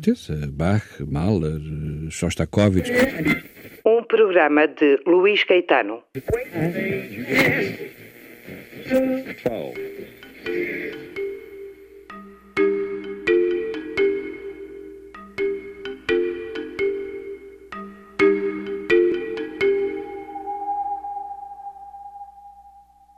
Certeza. Bach, Mahler, Shostakovich. Um programa de Luís Caetano.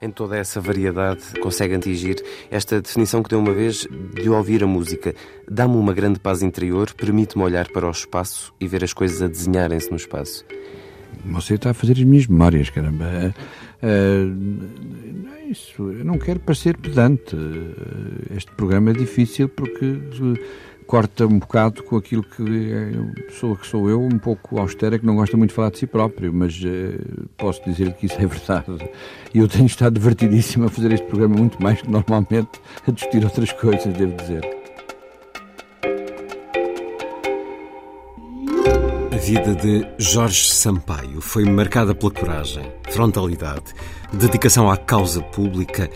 Em toda essa variedade, consegue atingir esta definição que deu uma vez de ouvir a música. Dá-me uma grande paz interior, permite-me olhar para o espaço e ver as coisas a desenharem-se no espaço. Você está a fazer as minhas memórias, caramba. Uh, não é isso. Eu não quero parecer pedante. Este programa é difícil porque corta um bocado com aquilo que é pessoa que sou eu, um pouco austera, que não gosta muito de falar de si próprio, mas uh, posso dizer que isso é verdade. E eu tenho estado divertidíssimo a fazer este programa muito mais que normalmente a discutir outras coisas, devo dizer. A vida de Jorge Sampaio foi marcada pela coragem, frontalidade, dedicação à causa pública,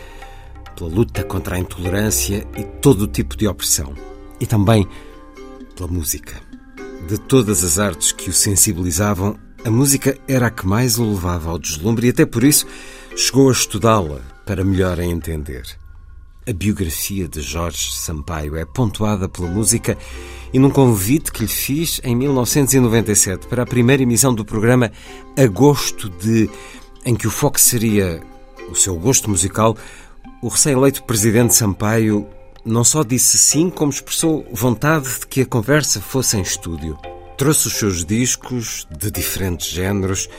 pela luta contra a intolerância e todo o tipo de opressão. E também pela música. De todas as artes que o sensibilizavam, a música era a que mais o levava ao deslumbre e até por isso chegou a estudá-la para melhor a entender. A biografia de Jorge Sampaio é pontuada pela música e num convite que lhe fiz em 1997 para a primeira emissão do programa Agosto de, em que o foco seria o seu gosto musical, o recém-eleito presidente Sampaio não só disse sim, como expressou vontade de que a conversa fosse em estúdio. Trouxe os seus discos de diferentes géneros.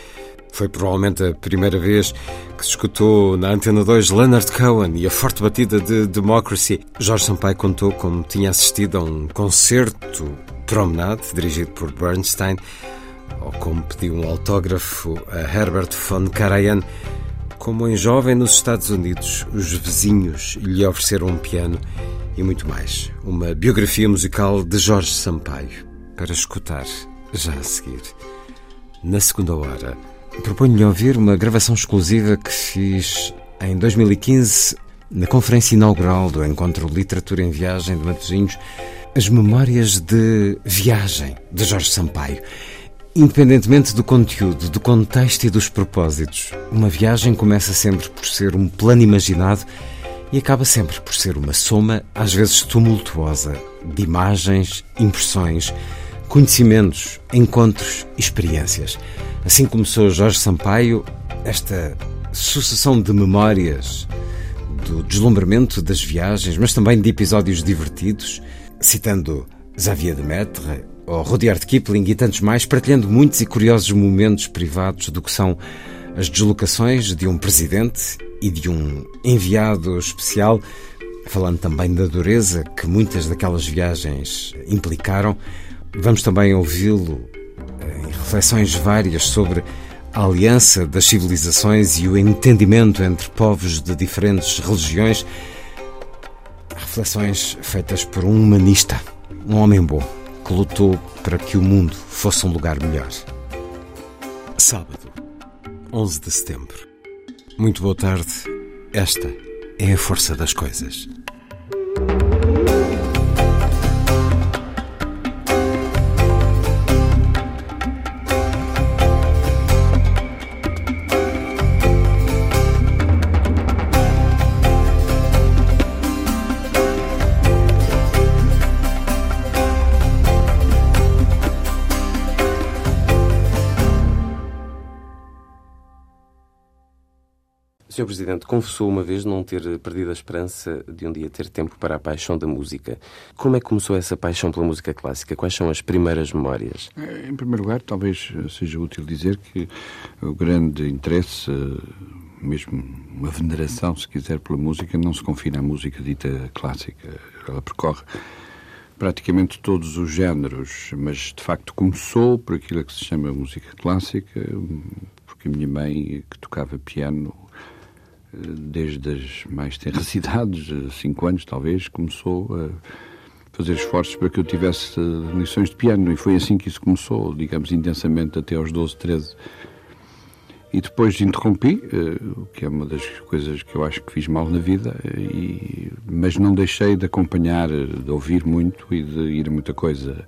Foi provavelmente a primeira vez que se escutou na Antena 2 Leonard Cohen e a forte batida de Democracy. Jorge Sampaio contou como tinha assistido a um concerto Promenade, dirigido por Bernstein, ou como pediu um autógrafo a Herbert von Karajan. Como em jovem nos Estados Unidos, os vizinhos lhe ofereceram um piano e muito mais. Uma biografia musical de Jorge Sampaio, para escutar já a seguir. Na segunda hora, proponho-lhe ouvir uma gravação exclusiva que fiz em 2015 na conferência inaugural do Encontro Literatura em Viagem de Matosinhos, as memórias de viagem de Jorge Sampaio. Independentemente do conteúdo, do contexto e dos propósitos, uma viagem começa sempre por ser um plano imaginado e acaba sempre por ser uma soma, às vezes tumultuosa, de imagens, impressões, conhecimentos, encontros, experiências. Assim começou Jorge Sampaio esta sucessão de memórias do deslumbramento das viagens, mas também de episódios divertidos, citando Xavier de Maître ou Rudyard Kipling e tantos mais, partilhando muitos e curiosos momentos privados do que são as deslocações de um presidente e de um enviado especial, falando também da dureza que muitas daquelas viagens implicaram. Vamos também ouvi-lo em reflexões várias sobre a aliança das civilizações e o entendimento entre povos de diferentes religiões. Reflexões feitas por um humanista, um homem bom, que lutou para que o mundo fosse um lugar melhor. Sábado, 11 de setembro. Muito boa tarde. Esta é a força das coisas. Sr. Presidente, confessou uma vez não ter perdido a esperança de um dia ter tempo para a paixão da música. Como é que começou essa paixão pela música clássica? Quais são as primeiras memórias? Em primeiro lugar, talvez seja útil dizer que o grande interesse mesmo uma veneração, se quiser, pela música, não se confina à música dita clássica. Ela percorre praticamente todos os géneros, mas de facto começou por aquilo que se chama música clássica, porque a minha mãe, que tocava piano desde as mais tenras idades, cinco anos talvez, começou a fazer esforços para que eu tivesse lições de piano e foi assim que isso começou, digamos, intensamente até aos 12, 13 e depois interrompi, eh, o que é uma das coisas que eu acho que fiz mal na vida, eh, e, mas não deixei de acompanhar, eh, de ouvir muito e de ir a muita coisa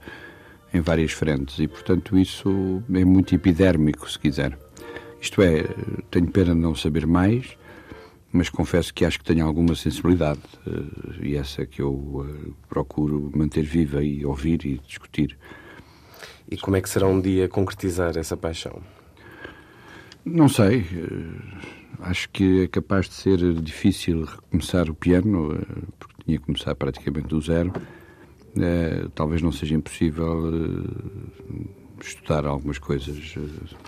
em várias frentes. E, portanto, isso é muito epidérmico, se quiser. Isto é, tenho pena de não saber mais, mas confesso que acho que tenho alguma sensibilidade, e essa é que eu procuro manter viva e ouvir e discutir. E como é que será um dia concretizar essa paixão? Não sei. Eh, acho que é capaz de ser difícil recomeçar o piano, porque tinha que começar praticamente do zero. Talvez não seja impossível estudar algumas coisas,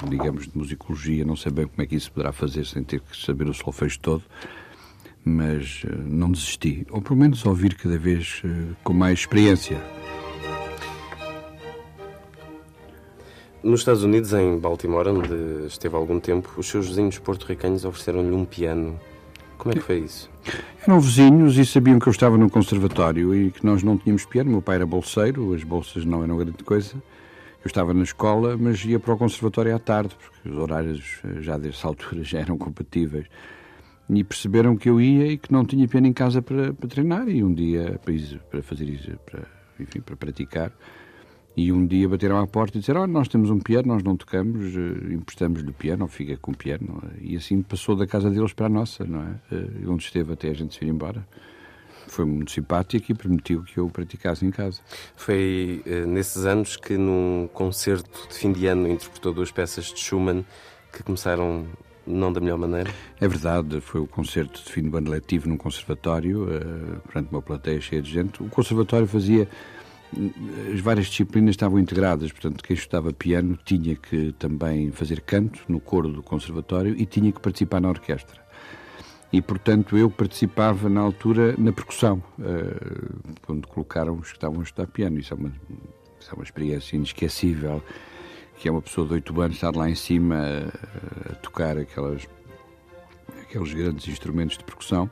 digamos, de musicologia. Não sei bem como é que isso poderá fazer sem ter que saber o solfejo todo, mas não desisti. Ou pelo menos ouvir cada vez com mais experiência. Nos Estados Unidos, em Baltimore, onde esteve há algum tempo, os seus vizinhos porto-ricanos ofereceram-lhe um piano. Como é que foi isso? Eram vizinhos e sabiam que eu estava no conservatório e que nós não tínhamos piano. Meu pai era bolseiro, as bolsas não eram grande coisa. Eu estava na escola, mas ia para o conservatório à tarde, porque os horários eh, já dessa altura já eram compatíveis. E perceberam que eu ia e que não tinha piano em casa para, para treinar. E um dia, para, fazer para, enfim, para praticar, e um dia bateram à porta e disseram: oh, Nós temos um piano, nós não tocamos, uh, emprestamos-lhe o piano, ou fica com o piano. E assim passou da casa deles para a nossa, não é? Uh, onde esteve até a gente se ir embora. Foi muito simpático e permitiu que eu praticasse em casa. Foi uh, nesses anos que, num concerto de fim de ano, interpretou duas peças de Schumann que começaram não da melhor maneira? É verdade, foi o concerto de fim de ano letivo num conservatório, uh, perante uma plateia cheia de gente. O conservatório fazia as várias disciplinas estavam integradas, portanto, quem estudava piano tinha que também fazer canto no coro do conservatório e tinha que participar na orquestra. E, portanto, eu participava na altura na percussão, uh, quando colocaram os que estavam a estudar piano. Isso é uma, isso é uma experiência inesquecível, que é uma pessoa de 8 anos estar lá em cima a, a tocar aquelas, aqueles grandes instrumentos de percussão.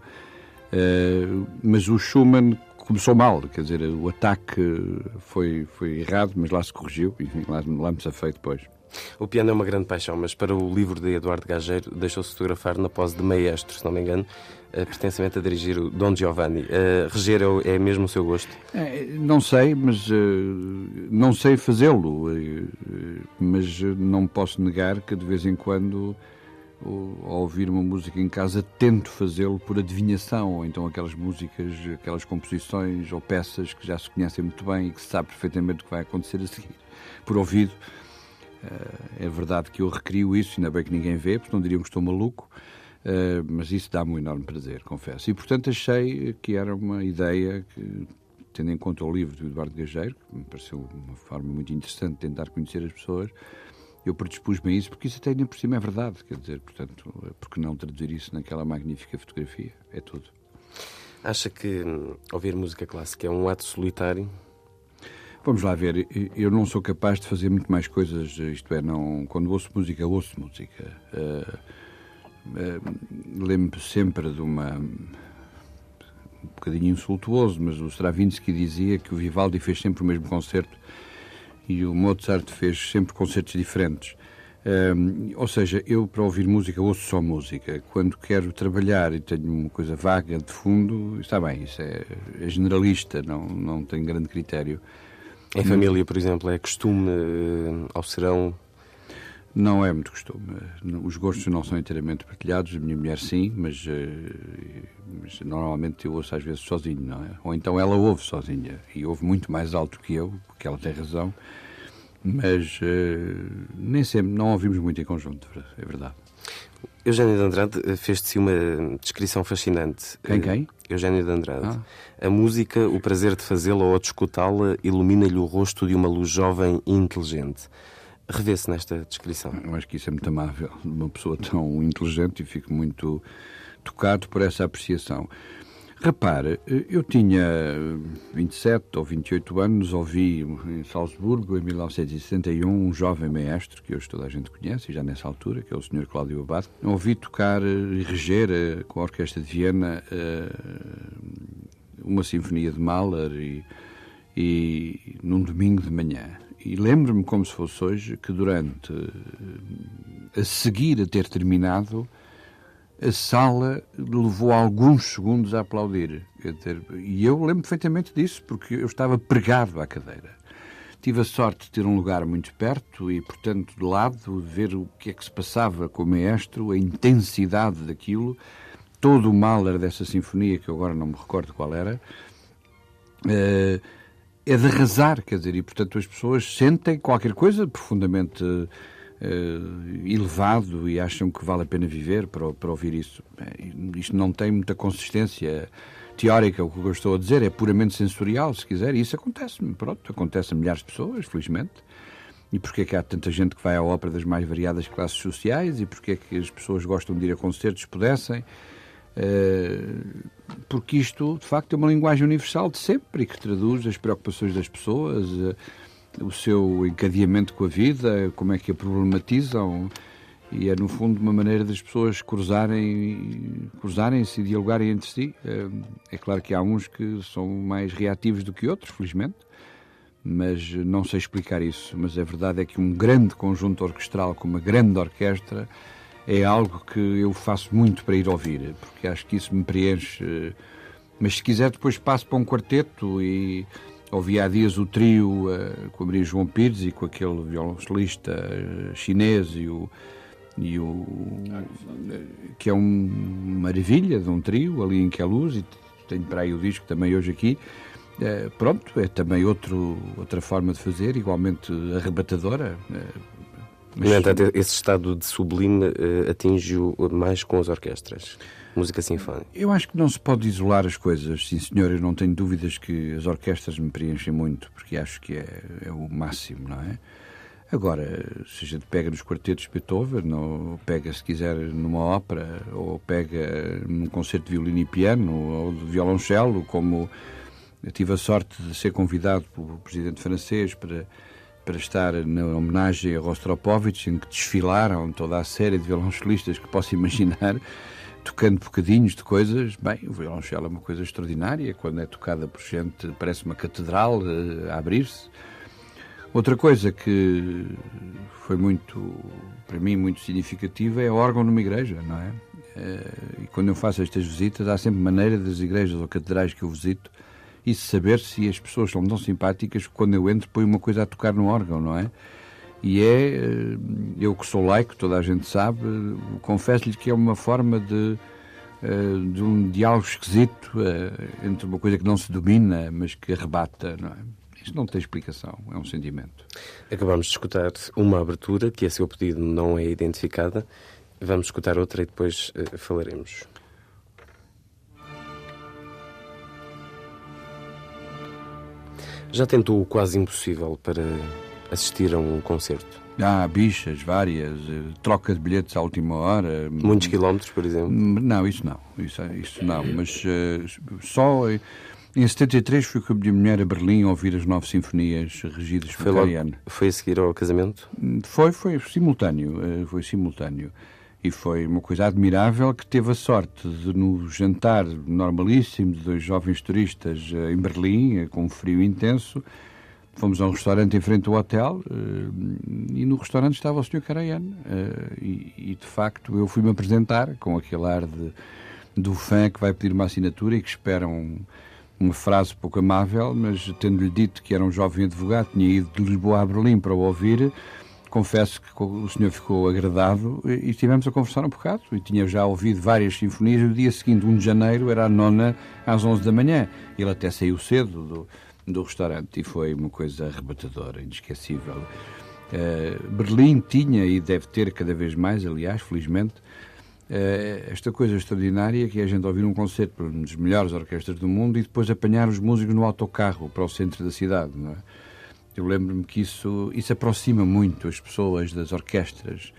Uh, mas o Schumann começou mal, quer dizer, o ataque foi, foi errado, mas lá se corrigiu, enfim, lá, lá me safei depois. O piano é uma grande paixão, mas para o livro de Eduardo Gageiro deixou-se fotografar na pose de maestro, se não me engano, uh, pertencimento a dirigir o Don Giovanni. Uh, reger é, é, mesmo o seu gosto? É, não sei, mas uh, não sei fazê-lo, mas não posso negar que de vez em quando ao ouvir uma música em casa, tento fazê-lo por adivinhação, ou então aquelas músicas, aquelas composições ou peças que já se conhecem muito bem e que se sabe perfeitamente o que vai acontecer a seguir, por ouvido. Eh, é verdade que eu recrio isso, ainda bem que ninguém vê, porque não diriam que estou maluco, eh, mas isso dá-me um enorme prazer, confesso. E portanto achei que era uma ideia que, tendo em conta o livro do Eduardo Gageiro, que me pareceu uma forma muito interessante de tentar conhecer as pessoas, eu predispus-me a isso, porque isso até ainda por cima é verdade, quer dizer, portanto, porque não traduzir isso naquela magnífica fotografia? É tudo. Acha que hum, ouvir música clássica é um ato solitário? Vamos lá ver, eu não sou capaz de fazer muito mais coisas, isto é, não, quando ouço música, ouço música. Uh, uh, Lembro-me sempre de uma. um bocadinho insultuoso, mas o Stravinsky dizia que o Vivaldi fez sempre o mesmo concerto e o Mozart fez sempre concertos diferentes. Um, ou seja, eu para ouvir música ouço só música. Quando quero trabalhar e tenho uma coisa vaga de fundo, está bem, isso é, é generalista, não, não tem grande critério. Em família, por exemplo, é costume ao serão não é muito costume. Os gostos não são inteiramente partilhados, a minha mulher sim, mas, eh, mas, normalmente eu ouço às vezes sozinho, não é? Ou então ela ouve sozinha e ouve muito mais alto que eu, porque ela tem razão, mas uh, nem sempre, não ouvimos muito em conjunto, é verdade. Eugênio de Andrade eh, fez-te uma descrição fascinante. Quem, quem? Eugênio de Andrade. Ah. A música, o prazer de fazê-la ou de escutá-la, ilumina-lhe o rosto de uma luz jovem e inteligente. revê-se nesta descrição. Eu acho que isso é muito amável de uma pessoa tão inteligente e fico muito tocado por essa apreciação. Repare, eu tinha 27 ou 28 anos, ouvi em Salzburgo, em 1971, um jovem maestro, que hoje toda a gente conhece, já nessa altura, que é o Sr. Cláudio Abad, ouvi tocar e reger eh, com a Orquestra de Viena eh, uma sinfonia de Mahler e, e num domingo de manhã. E lembro-me como se fosse hoje que durante eh, a seguir a ter terminado a sala levou alguns segundos a aplaudir. E eu lembro perfeitamente disso, porque eu estava pregado à cadeira. Tive a sorte de ter um lugar muito perto e, portanto, de lado, ver o que é que se passava com o maestro, a intensidade daquilo, todo o Mahler dessa sinfonia, que eu agora não me recordo qual era, eh, é de arrasar, quer dizer, e, portanto, as pessoas sentem qualquer coisa profundamente uh, elevado e acham que vale a pena viver para, para ouvir isso. Isto não tem muita consistência teórica, o que eu estou a dizer, é puramente sensorial, se quiser, e isso acontece-me, pronto, acontece a milhares de pessoas, felizmente. E porquê é que há tanta gente que vai à ópera das mais variadas classes sociais e porquê é que as pessoas gostam de ir a concertos, pudessem. Uh, porque isto, de facto, é uma linguagem universal de sempre e que traduz as preocupações das pessoas, uh, o seu encadeamento com a vida, como é que a problematizam e é no fundo uma maneira das pessoas cruzarem cruzarem-se e dialogarem entre si. É, é claro que há uns que são mais reativos do que outros, felizmente, mas não sei explicar isso. Mas a verdade é que um grande conjunto orquestral com uma grande orquestra é algo que eu faço muito para ir ouvir, porque acho que isso me preenche. Mas se quiser depois passo para um quarteto e Ouvi há dias o trio uh, com a Maria João Pires e com aquele violoncelista uh, chinês e o, e o que é uma maravilha de um trio ali em Queluz e tenho para aí o disco também hoje aqui. Uh, pronto, é também outro, outra forma de fazer, igualmente arrebatadora. Mas... No entanto, esse estado de sublime atinge-o mais com as orquestras música sinfónica? Eu acho que não se pode isolar as coisas, sim senhor, eu não tenho dúvidas que as orquestras me preenchem muito, porque acho que é, é o máximo, não é? Agora, se a gente pega nos quartetos de Beethoven, ou pega, se quiser, numa ópera, ou pega num concerto de violino e piano, ou de violoncelo, como eu tive a sorte de ser convidado pelo presidente francês para, para estar na homenagem a Rostropovich, em que desfilaram toda a série de violoncelistas que posso imaginar, tocando bocadinhos de coisas. Bem, o violoncelo é uma coisa extraordinária, quando é tocada por gente, parece uma catedral uh, a abrir-se. Outra coisa que foi muito, para mim, muito significativa é o órgão numa igreja, não é? Uh, e quando eu faço estas visitas, há sempre maneira das igrejas ou catedrais que eu visito e saber se as pessoas são tão simpáticas que quando eu entro põe uma coisa a tocar no órgão, não é? E é, eh, eu que sou laico, toda a gente sabe, confesso-lhe que é uma forma de, eh, de um diálogo esquisito eh, entre uma coisa que não se domina, mas que arrebata, não é? Isto não tem explicação, é um sentimento. Acabamos de escutar uma abertura que, a seu pedido, não é identificada. Vamos escutar outra e depois uh, falaremos. Já tentou o quase impossível para assistir a um concerto? Há bichas várias, eh, troca de bilhetes à última hora. Muitos quilómetros, por exemplo? Não, isso não, isso, isso não, mas uh, só em 73 fui com a minha mulher a Berlim ouvir as nove sinfonias regidas por Karajan. Foi a seguir ao casamento? Foi, foi simultâneo, eh, foi simultâneo. E foi uma coisa admirável que teve a sorte de, no jantar normalíssimo de dois jovens turistas em Berlim, com um frio intenso, Fomos a um restaurante em frente ao hotel uh, e no restaurante estava o Sr. Karayan. Uh, e, e, de facto eu fui-me apresentar com aquele ar de, do fã que vai pedir uma assinatura e que espera um, uma frase pouco amável, mas tendo-lhe dito que era um jovem advogado, tinha ido de Lisboa a Berlim para o ouvir, confesso que o senhor ficou agradado e estivemos a conversar um bocado e tinha já ouvido várias sinfonias e o dia seguinte, 1 de janeiro, era a nona às 11 da manhã. Ele até saiu cedo do, do restaurante e foi uma coisa arrebatadora, inesquecível. Uh, Berlim tinha e deve ter cada vez mais, aliás, felizmente, uh, esta coisa extraordinária que é a gente ouvir um concerto por uma das melhores orquestras do mundo e depois apanhar os músicos no autocarro para o centro da cidade. É? Eu lembro-me que isso, isso aproxima muito as pessoas das orquestras.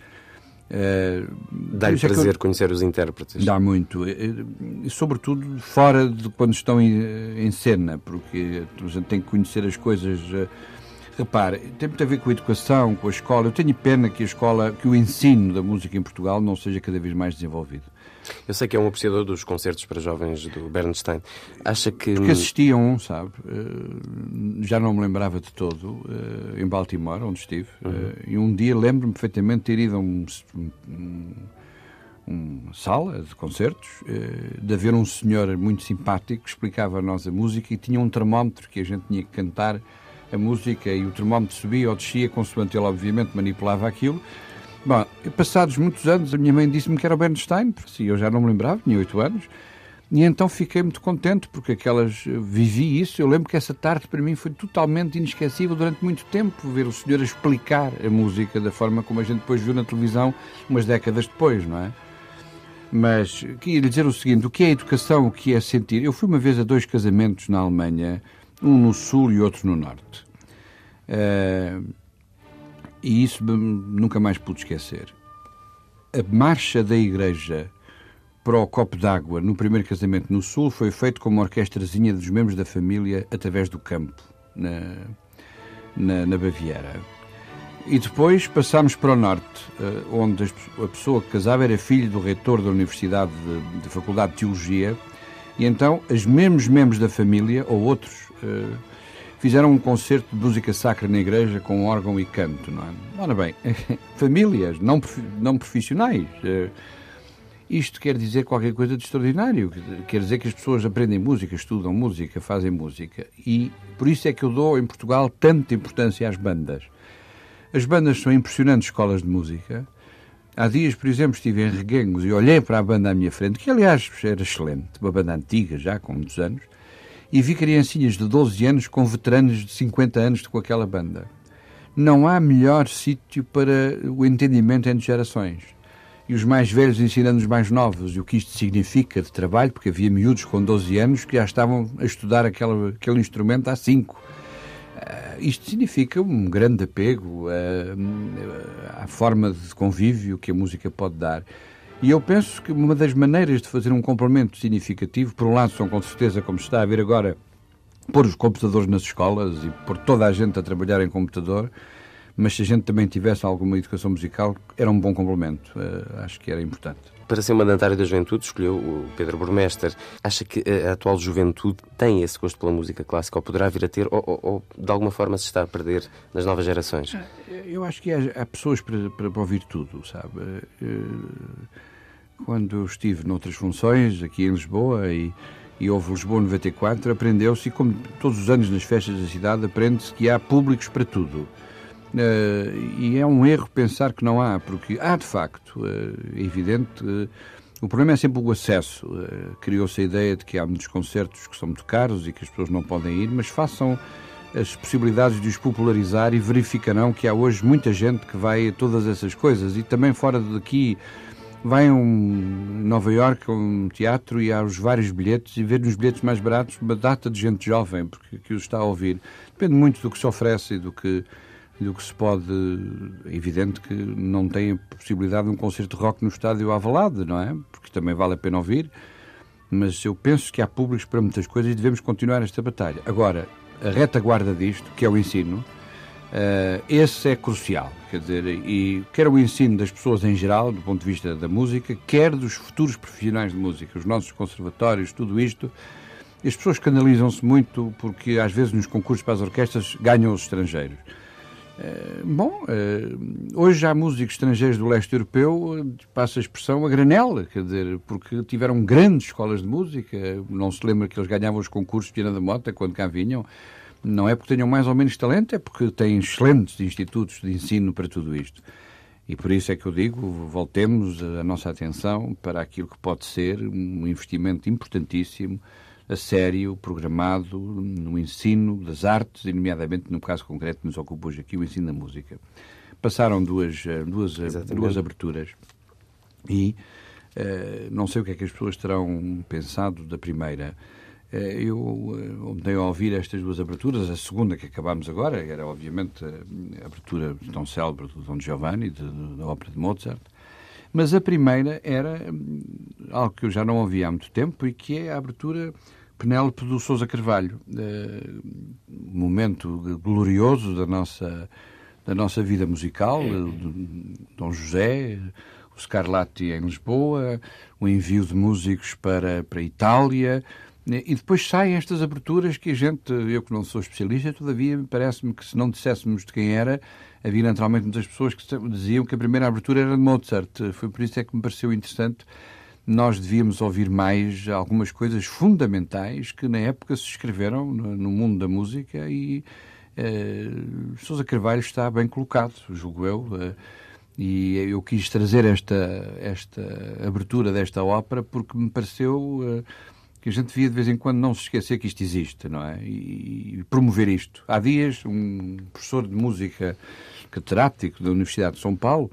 Uh, Dá-lhe prazer eu... conhecer os intérpretes. Dá muito. E, sobretudo fora de quando estão em, cena, porque a gente tem que conhecer as coisas. Repare, tem muito a ver com a educação, com a escola. Eu tenho pena que a escola, que o ensino da música em Portugal não seja cada vez mais desenvolvido. Eu sei que é um apreciador dos concertos para jovens do Bernstein. Acha que. Porque assistiam, sabe? Eh, já não me lembrava de todo, eh, em Baltimore, onde estive. Uhum. Eh, e um dia lembro-me perfeitamente de ter ido a um, um, uma sala de concertos, de haver um senhor muito simpático que explicava a nós a música e tinha um termómetro que a gente tinha que cantar a música e o termómetro subia ou descia, consoante ele, obviamente, manipulava aquilo Bom, passados muitos anos, a minha mãe disse-me que era o Bernstein, porque eu já não me lembrava, tinha oito anos, e então fiquei muito contente, porque aquelas vivi isso. Eu lembro que essa tarde para mim foi totalmente inesquecível durante muito tempo, ver o senhor explicar a música da forma como a gente depois viu na televisão, umas décadas depois, não é? Mas queria lhe dizer o seguinte: o que é educação, o que é sentir? Eu fui uma vez a dois casamentos na Alemanha, um no sul e outro no norte. Uh, e isso nunca mais pude esquecer. A marcha da igreja para o copo d'água no primeiro casamento no Sul foi feito com uma orquestrazinha dos membros da família através do campo, na, na, na Baviera. E depois passámos para o Norte, eh, onde a pessoa que casava era filho do reitor da Universidade da Faculdade de Teologia, e então os mesmos membros da família, ou outros, eh, fizeram um concerto de música sacra na igreja com órgão e canto, não é? Ora bem, famílias não, não profissionais. Eh, isto quer dizer qualquer coisa de extraordinário. Quer dizer que as pessoas aprendem música, estudam música, fazem música. E por isso é que eu dou em Portugal tanta importância às bandas. As bandas são impressionantes escolas de música. Há dias, por exemplo, estive em Reguengos e olhei para a banda à minha frente, que aliás era excelente, uma banda antiga já, com muitos anos, e vi criancinhas de 12 anos com veteranos de 50 anos com aquela banda. Não há melhor sítio para o entendimento entre gerações. E os mais velhos ensinando os mais novos, e o que isto significa de trabalho, porque havia miúdos com 12 anos que já estavam a estudar aquele, aquele instrumento há 5. Uh, ah, isto significa um grande apego uh, à forma de convívio que a música pode dar. E eu penso que uma das maneiras de fazer um complemento significativo, por um lado, são com certeza, como se está a ver agora, pôr os computadores nas escolas e pôr toda a gente a trabalhar em computador, mas se a gente também tivesse alguma educação musical, era um bom complemento. Uh, acho que era importante. Para ser mandatário da juventude, escolheu o Pedro Burmester. Acha que a atual juventude tem esse gosto pela música clássica, ou poderá vir a ter, ou, ou, ou de alguma forma se está a perder nas novas gerações? Eu acho que há, há pessoas para, para ouvir tudo, sabe? Uh, quando estive noutras funções aqui em Lisboa e, e houve Lisboa 94, aprendeu-se, e como todos os anos nas festas da cidade, aprende-se que há públicos para tudo. Uh, e é um erro pensar que não há, porque há de facto, uh, é evidente, uh, o problema é sempre o acesso. Criou-se a ideia de que há muitos concertos que são muito caros e que as pessoas não podem ir, mas façam as possibilidades de os popularizar e verificarão que há hoje muita gente que vai a todas essas coisas e também fora daqui vai a um Nova York a um teatro e há os vários bilhetes e ver nos bilhetes mais baratos uma data de gente jovem porque que os está a ouvir. Depende muito do que se oferece e do que do que se pode. É evidente que não tem a possibilidade de um concerto de rock no estádio Avalade, não é? Porque também vale a pena ouvir. Mas eu penso que há públicos para muitas coisas e devemos continuar esta batalha. Agora, a retaguarda disto, que é o ensino, Uh, esse é crucial, quer dizer, e quer o ensino das pessoas em geral, do ponto de vista da música, quer dos futuros profissionais de música, os nossos conservatórios, tudo isto. As pessoas canalizam-se muito porque às vezes nos concursos para as orquestras ganham os estrangeiros. Uh, bom, uh, hoje há músicos estrangeiros do leste europeu, passa a expressão a granela, quer dizer, porque tiveram grandes escolas de música, não se lembra que eles ganhavam os concursos de Piana da Mota quando cá vinham, não é porque tenham mais ou menos talento, é porque têm excelentes institutos de ensino para tudo isto. E por isso é que eu digo, voltemos a nossa atenção para aquilo que pode ser um investimento importantíssimo, a sério, programado no ensino das artes, e nomeadamente no caso concreto que nos ocupa hoje aqui, o ensino da música. Passaram duas, eh, duas, eh, duas aberturas e uh, não sei o que é que as pessoas terão pensado da primeira. Eh, eu andei a ouvir estas duas aberturas, a segunda que acabámos agora, era obviamente a abertura tão célebre do Dom Giovanni, de, da ópera de Mozart, mas a primeira era hum, algo que eu já não ouvi há muito tempo e que é a abertura Penélope do Sousa Carvalho, um momento glorioso da nossa, da nossa vida musical, Dom José, o Scarlatti em Lisboa, o envio de músicos para, para a Itália, e depois saem estas aberturas que a gente, eu que não sou especialista, todavia parece-me que se não disséssemos de quem era, havia naturalmente muitas pessoas que diziam que a primeira abertura era de Mozart. Foi por isso é que me pareceu interessante. Nós devíamos ouvir mais algumas coisas fundamentais que na época se escreveram no mundo da música e uh, Sousa Carvalho está bem colocado, julgo eu. Uh, e eu quis trazer esta, esta abertura desta ópera porque me pareceu. Uh, que a gente devia de vez em quando não se esquecer que isto existe, não é? E, promover isto. Há dias, um professor de música catedrático da Universidade de São Paulo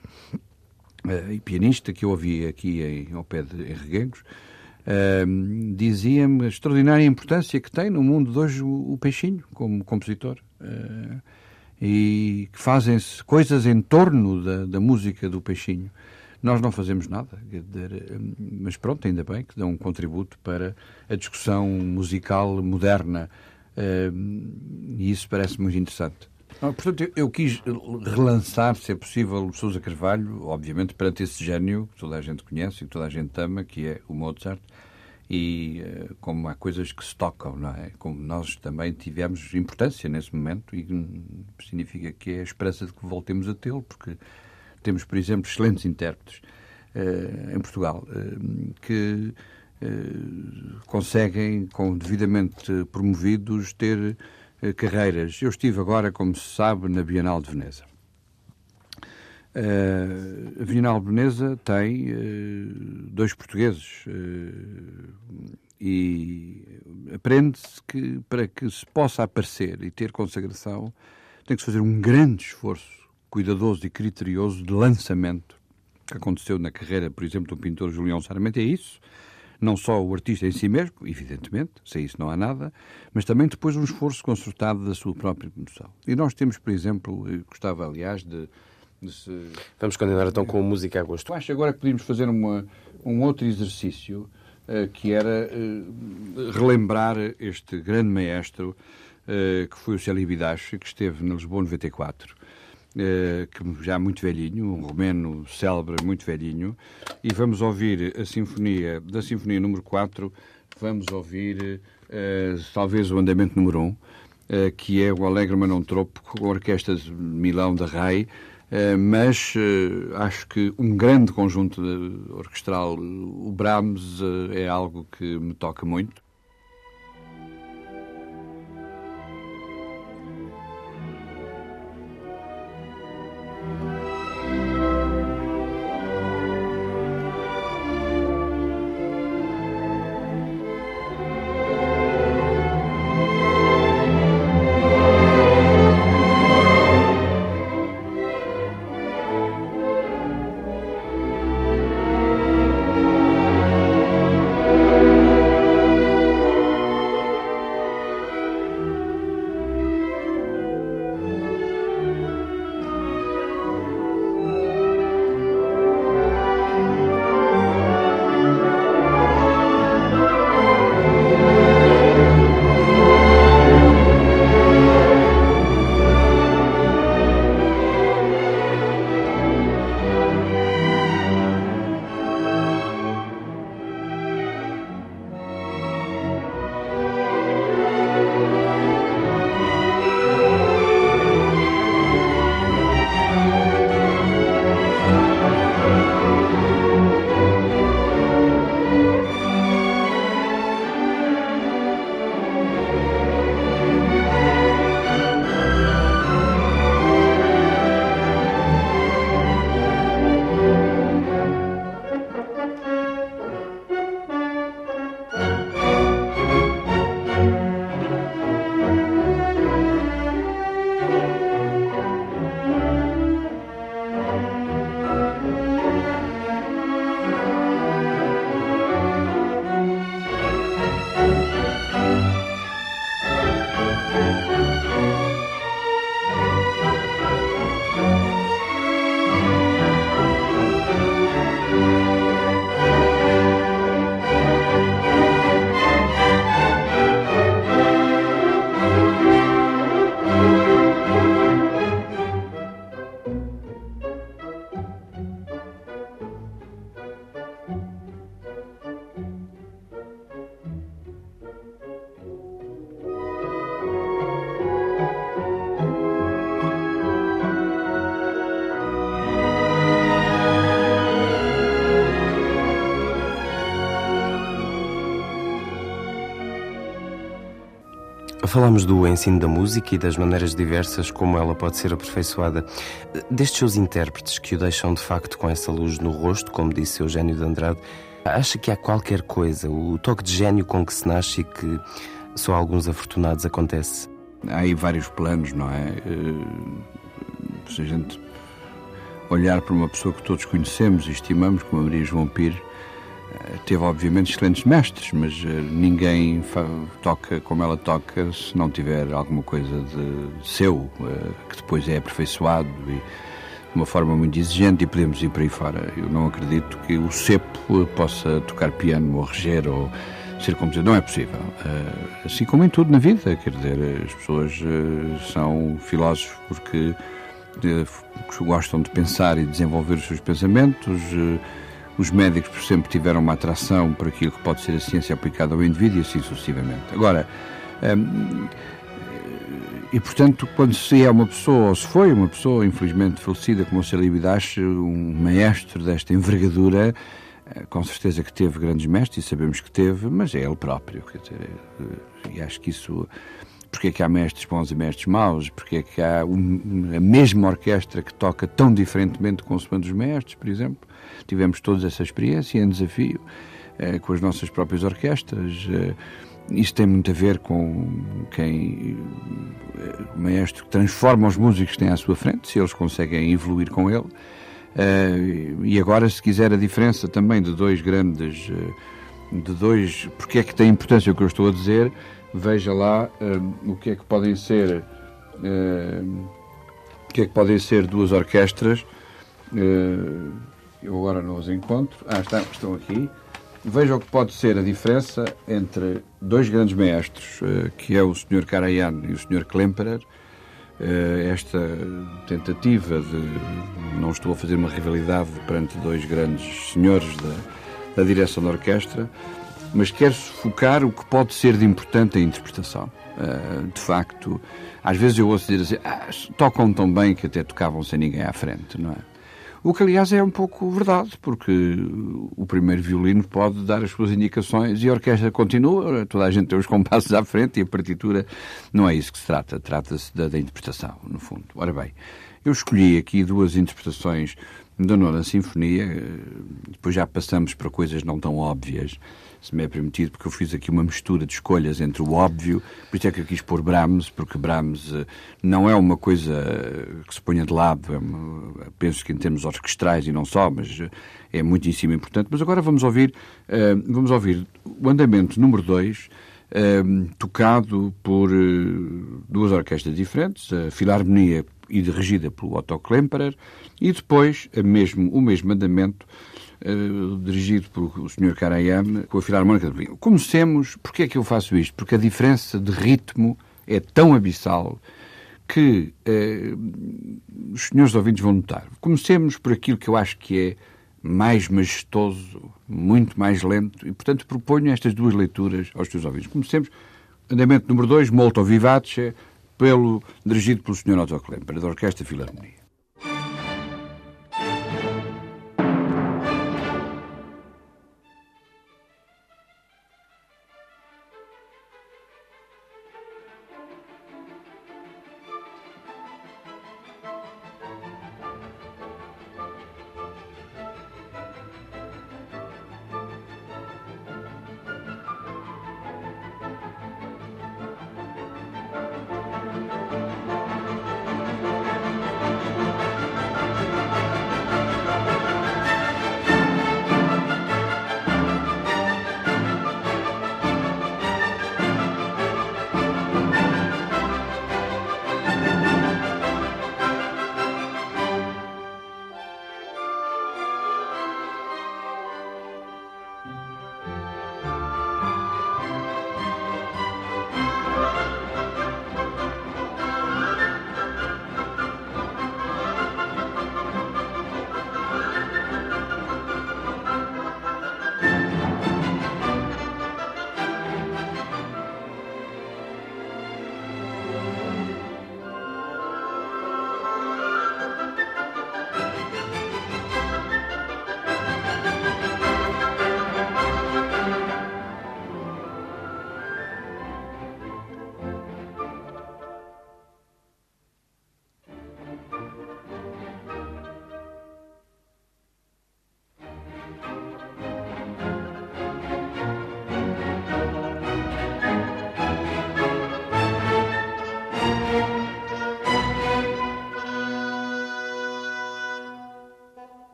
uh, e pianista que eu ouvi aqui em, ao pé de Reguengos, uh, dizia-me a extraordinária importância que tem no mundo de hoje o, o Peixinho, como compositor. Uh, e que fazem-se coisas em torno da, da música do Peixinho. Nós não fazemos nada, mas pronto, ainda bem que dão um contributo para a discussão musical moderna e isso parece muito interessante. portanto, eu, quis relançar, se é possível, o Sousa Carvalho, obviamente, perante esse gênio que toda a gente conhece e que toda a gente ama, que é o Mozart, e uh, como há coisas que se tocam, não é? Como nós também tivemos importância nesse momento e significa que é a esperança de que voltemos a tê-lo, porque temos, por exemplo, excelentes intérpretes uh, em Portugal uh, que uh, conseguem, com devidamente promovidos, ter carreiras. Eu estive agora, como se sabe, na Bienal de Veneza. a Bienal de Veneza tem dois portugueses e aprende-se que para que se possa aparecer e ter consagração tem que se fazer um grande esforço cuidadoso e criterioso de lançamento que aconteceu na carreira, por exemplo, do pintor Julião Sarmento, é isso. Não só o artista em si mesmo, evidentemente, sem isso não há nada, mas também depois um esforço concertado da sua própria promoção. E nós temos, por exemplo, gostava, aliás, de, se... Vamos continuar então com a música a gosto. Eu acho agora que podíamos fazer uma, um outro exercício, uh, que era uh, relembrar este grande maestro, uh, que foi o Célio Bidache, que esteve na Lisboa 94 eh, que já muito velhinho, um romeno célebre muito velhinho, e vamos ouvir a sinfonia, da sinfonia número 4, vamos ouvir uh, talvez o andamento número 1, uh, que é o Alegre Manon Tropo, com a Orquestra de Milão da RAI, mas acho que um grande conjunto orquestral, o Brahms, é algo que me toca muito. Falamos do ensino da música e das maneiras diversas como ela pode ser aperfeiçoada. Destes seus intérpretes que o deixam de facto com essa luz no rosto, como disse Eugênio de Andrade, acha que há qualquer coisa, o toque de gênio com que se nasce e que só alguns afortunados acontece? Há aí vários planos, não é? Eh, se a gente olhar para uma pessoa que todos conhecemos e estimamos, como a Maria João Pires, teve obviamente excelentes mestres, mas eh, ninguém toca como ela toca se não tiver alguma coisa de seu, eh, que depois é aperfeiçoado e de uma forma muito exigente e podemos ir para aí fora. Eu não acredito que o cepo possa tocar piano ou reger ou ser compositor. Não é possível. Assim como em tudo na vida, quer dizer, as pessoas são filósofos porque gostam de pensar e desenvolver os seus pensamentos os médicos por sempre tiveram uma atração por aquilo que pode ser a ciência aplicada ao indivíduo e assim sucessivamente. Agora, hum, e portanto, quando se é uma pessoa, ou se foi uma pessoa, infelizmente falecida, como o Célio Bidache, um maestro desta envergadura, eh, com certeza que teve grandes mestres, e sabemos que teve, mas é ele próprio. Quer dizer, eh, e acho que isso. Porque é que há mestres bons e mestres maus? Porque é que há um, a mesma orquestra que toca tão diferentemente com os mestres, por exemplo? Tivemos todos essa experiência em desafio eh, com as nossas próprias orquestras. Eh, isso tem muito a ver com quem eh, o maestro transforma os músicos que tem à sua frente, se eles conseguem evoluir com ele. e agora, se quiser a diferença também de dois grandes, de dois, porque é que tem importância o que eu estou a dizer, veja lá o que é que podem ser, o que é que podem ser duas orquestras eu agora não os encontro. Ah, estão, estão aqui. Veja o que pode ser a diferença entre dois grandes mestres, eh, que é o Sr. Karajan e o Sr. Klemperer. Eh, esta tentativa de. Não estou a fazer uma rivalidade perante dois grandes senhores da, da direção da orquestra, mas quero focar o que pode ser de importante a interpretação. Eh, de facto, às vezes eu ouço dizer assim: ah, tocam tão bem que até tocavam sem ninguém à frente, não é? O que, aliás, é um pouco verdade, porque o primeiro violino pode dar as suas indicações e a orquestra continua, toda a gente tem os compassos à frente e a partitura não é isso que se trata, trata-se da, da interpretação, no fundo. Ora bem, eu escolhi aqui duas interpretações da Nona Sinfonia, eh, depois já passamos para coisas não tão óbvias se me é permitido, porque eu fiz aqui uma mistura de escolhas entre o óbvio, por isso é que eu quis pôr Brahms, porque Brahms eh, não é uma coisa que se ponha de lado, é uma, penso que em termos orquestrais e não só, mas eh, é muitíssimo importante. Mas agora vamos ouvir, vamos ouvir o andamento número 2, uh, tocado por duas orquestras diferentes, a Filarmonia e dirigida pelo Otto Klemperer, e depois mesmo, o mesmo andamento dirigido pelo Sr. Karajan, com a Filarmónica de Berlim. Comecemos, porque é que eu faço isto? Porque a diferença de ritmo é tão abissal que uh, os senhores ouvintes vão notar. Comecemos por aquilo que eu acho que é mais majestoso, muito mais lento, e portanto proponho estas duas leituras aos seus ouvintes. Comecemos, andamento número 2, Molto Vivace, pelo, dirigido pelo Sr. Otto Klemper, da Orquestra Filarmonia.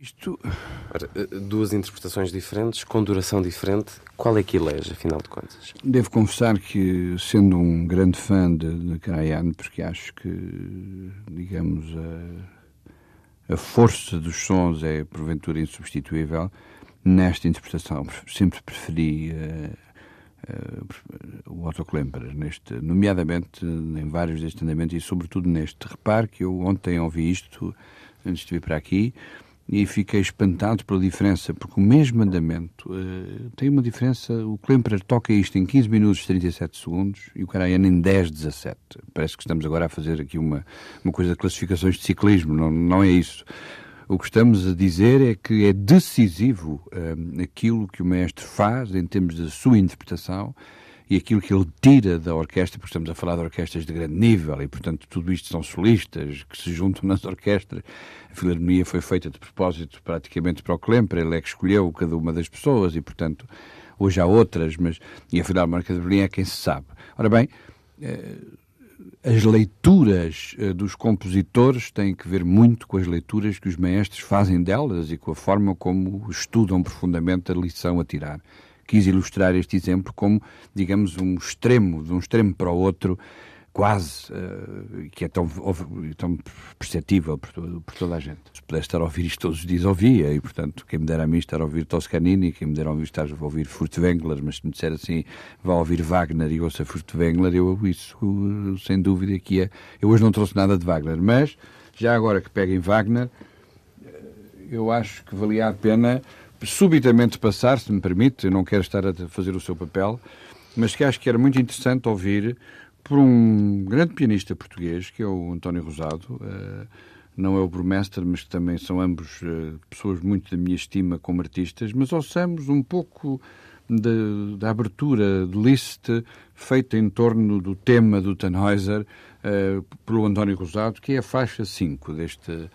Isto. Ora, eh, duas interpretações diferentes, com duração diferente. Qual é que elege, afinal de contas? Devo confessar que, sendo um grande fã de, de Karajan, porque acho que, digamos, a, a força dos sons é porventura insubstituível, nesta interpretação sempre preferi uh, uh, o Otto Klemperer, neste, nomeadamente em vários destes andamentos e sobretudo neste. Repare que eu ontem ouvi isto antes de vir para aqui e fiquei espantado pela diferença, porque o mesmo andamento uh, tem uma diferença. O Klemperer toca isto em 15 minutos e 37 segundos e o Karajan em 10, 17. Parece que estamos agora a fazer aqui uma, uma coisa de classificações de ciclismo, não, não é isso. O que estamos a dizer é que é decisivo uh, aquilo que o mestre faz em termos da sua interpretação e aquilo que ele tira da orquestra, porque estamos a falar de orquestras de grande nível e, portanto, tudo isto são solistas que se juntam nas orquestras. A Filarmonia foi feita de propósito praticamente para o Klemper, ele é que escolheu cada uma das pessoas e, portanto, hoje há outras, mas e a Filarmónica de Berlim é quem se sabe. Ora bem, eh, as leituras eh, dos compositores têm que ver muito com as leituras que os maestros fazem delas e com a forma como estudam profundamente a lição a tirar quis ilustrar este exemplo como, digamos, um extremo, de um extremo para o outro, quase, uh, que é tão, tão perceptível por, por, toda a gente. Se pudesse estar a ouvir isto todos os dias, ouvia, e portanto, quem me dera a mim estar a ouvir Toscanini, quem me dera a mim estar a ouvir Furtwängler, mas se me disser assim, vá ouvir Wagner e ouça Furtwängler, eu isso, sem dúvida, que é. Eu hoje não trouxe nada de Wagner, mas já agora que peguem Wagner, eh, eu acho que valia a pena subitamente passar, se me permite, não quero estar a fazer o seu papel, mas que acho que era muito interessante ouvir por um grande pianista português, que é o António Rosado, uh, não é o Burmester, mas que também são ambos uh, pessoas muito da minha estima como artistas, mas ouçamos um pouco da abertura de Liszt feita em torno do tema do Tannhäuser uh, pelo António Rosado, que é a faixa 5 deste...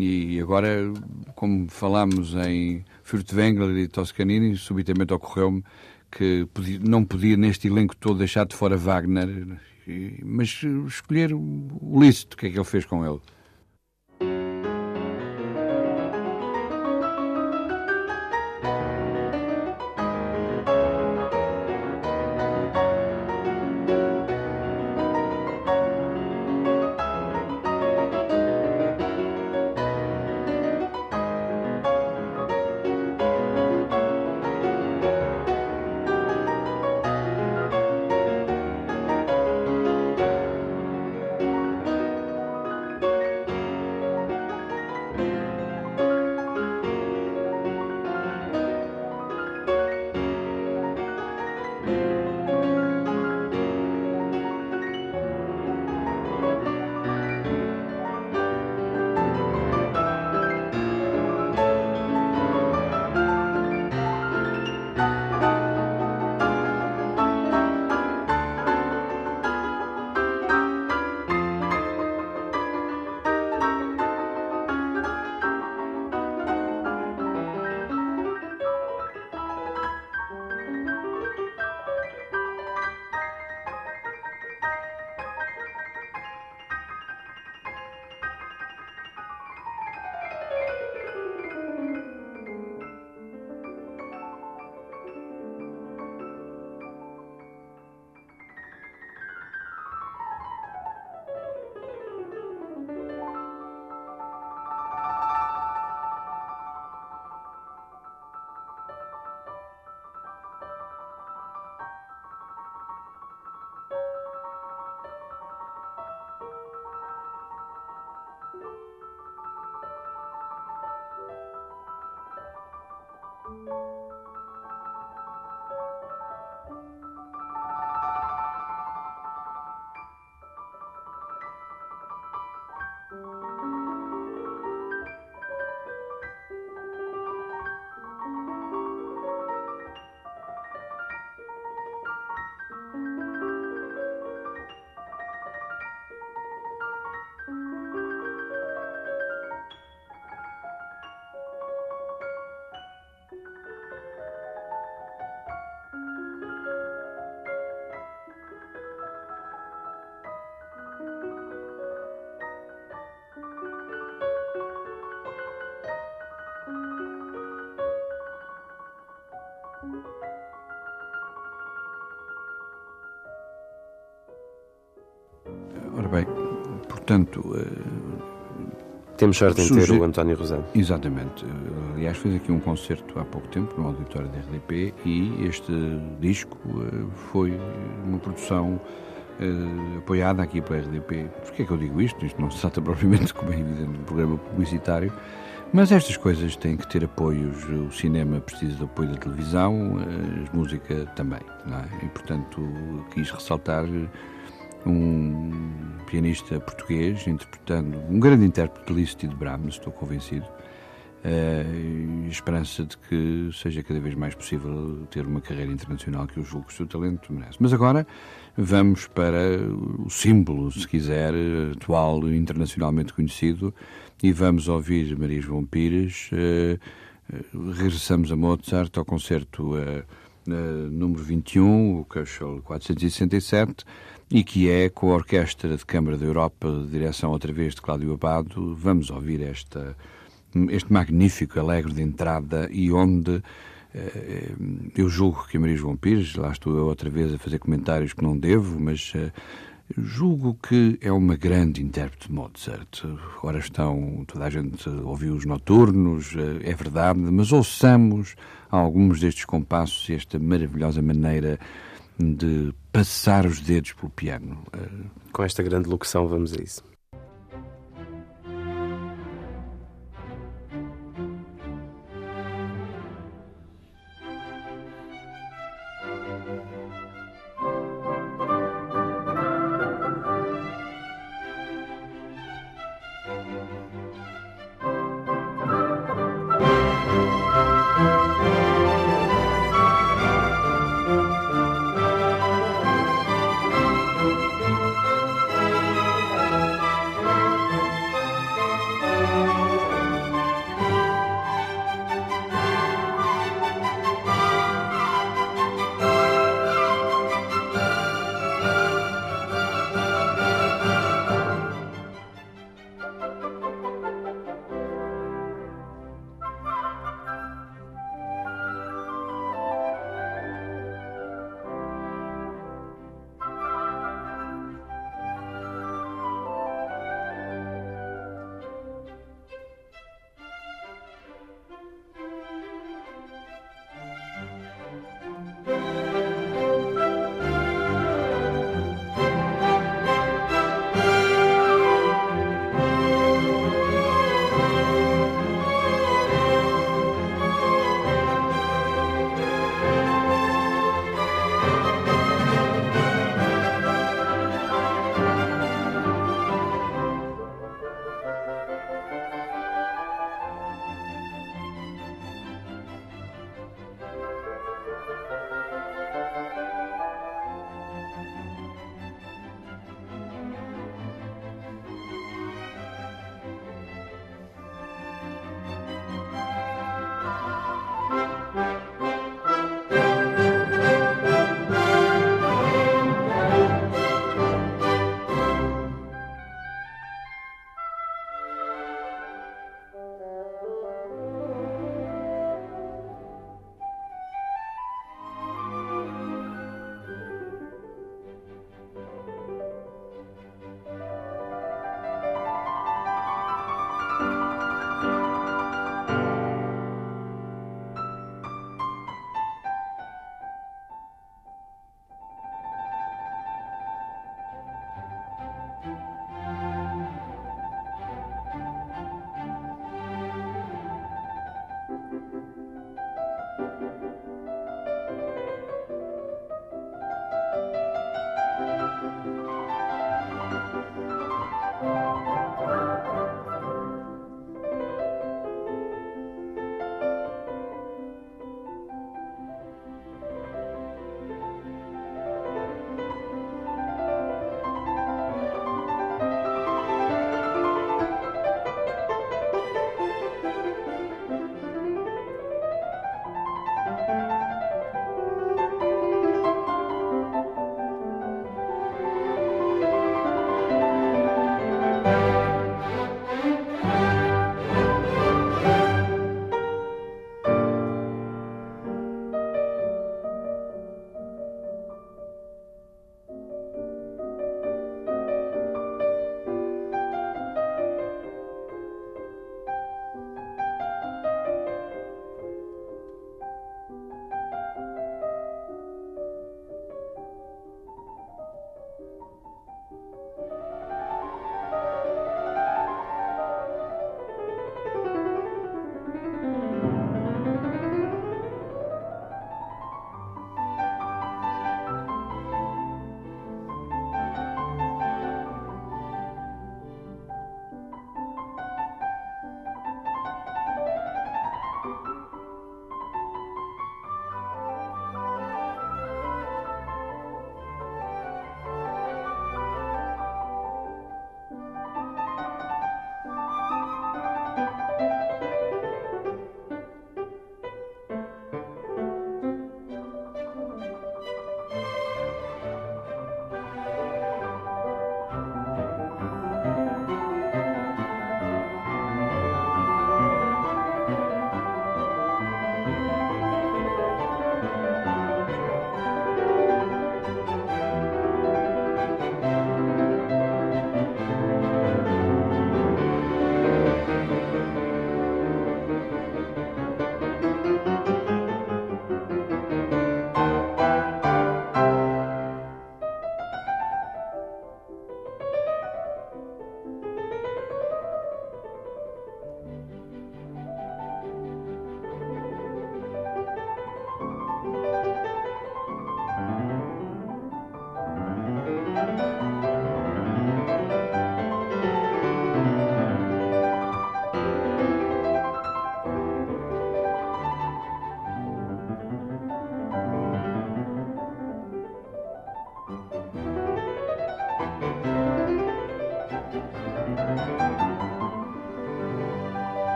E agora, como falámos em Furtwängler e Toscanini, subitamente ocorreu-me que podia, não podia neste elenco todo deixar de fora Wagner, mas escolher o Liszt, o que é que ele fez com ele. Portanto. Temos sorte em ter o António Rosado. Exatamente. Aliás, fez aqui um concerto há pouco tempo no auditório da RDP e este disco foi uma produção apoiada aqui pela RDP. Porquê é que eu digo isto? Isto não se trata propriamente, como é evidente, de um programa publicitário, mas estas coisas têm que ter apoios. O cinema precisa de apoio da televisão, a música também. É? E, portanto, quis ressaltar um pianista português interpretando um grande intérprete Liszt e de Brahms, estou convencido. Uh, esperança de que seja cada vez mais possível ter uma carreira internacional que eu julgo que o seu talento merece. Mas agora vamos para o símbolo, se quiser, atual, internacionalmente conhecido, e vamos ouvir Maria João Pires. Uh, regressamos a Mozart ao concerto uh, número 21, o Köchel 467, e que é com a Orquestra de Câmara da Europa, de direção outra vez de Cláudio Abado. Vamos ouvir esta, este magnífico alegre de entrada e onde eh, eu julgo que a Maria João Pires, lá estou eu outra vez a fazer comentários que não devo, mas eh, julgo que é uma grande intérprete de Mozart. Agora estão, toda a gente ouviu os noturnos, eh, é verdade, mas ouçamos alguns destes compassos e esta maravilhosa maneira de passar os dedos pelo piano. Com esta grande locução, vamos a isso.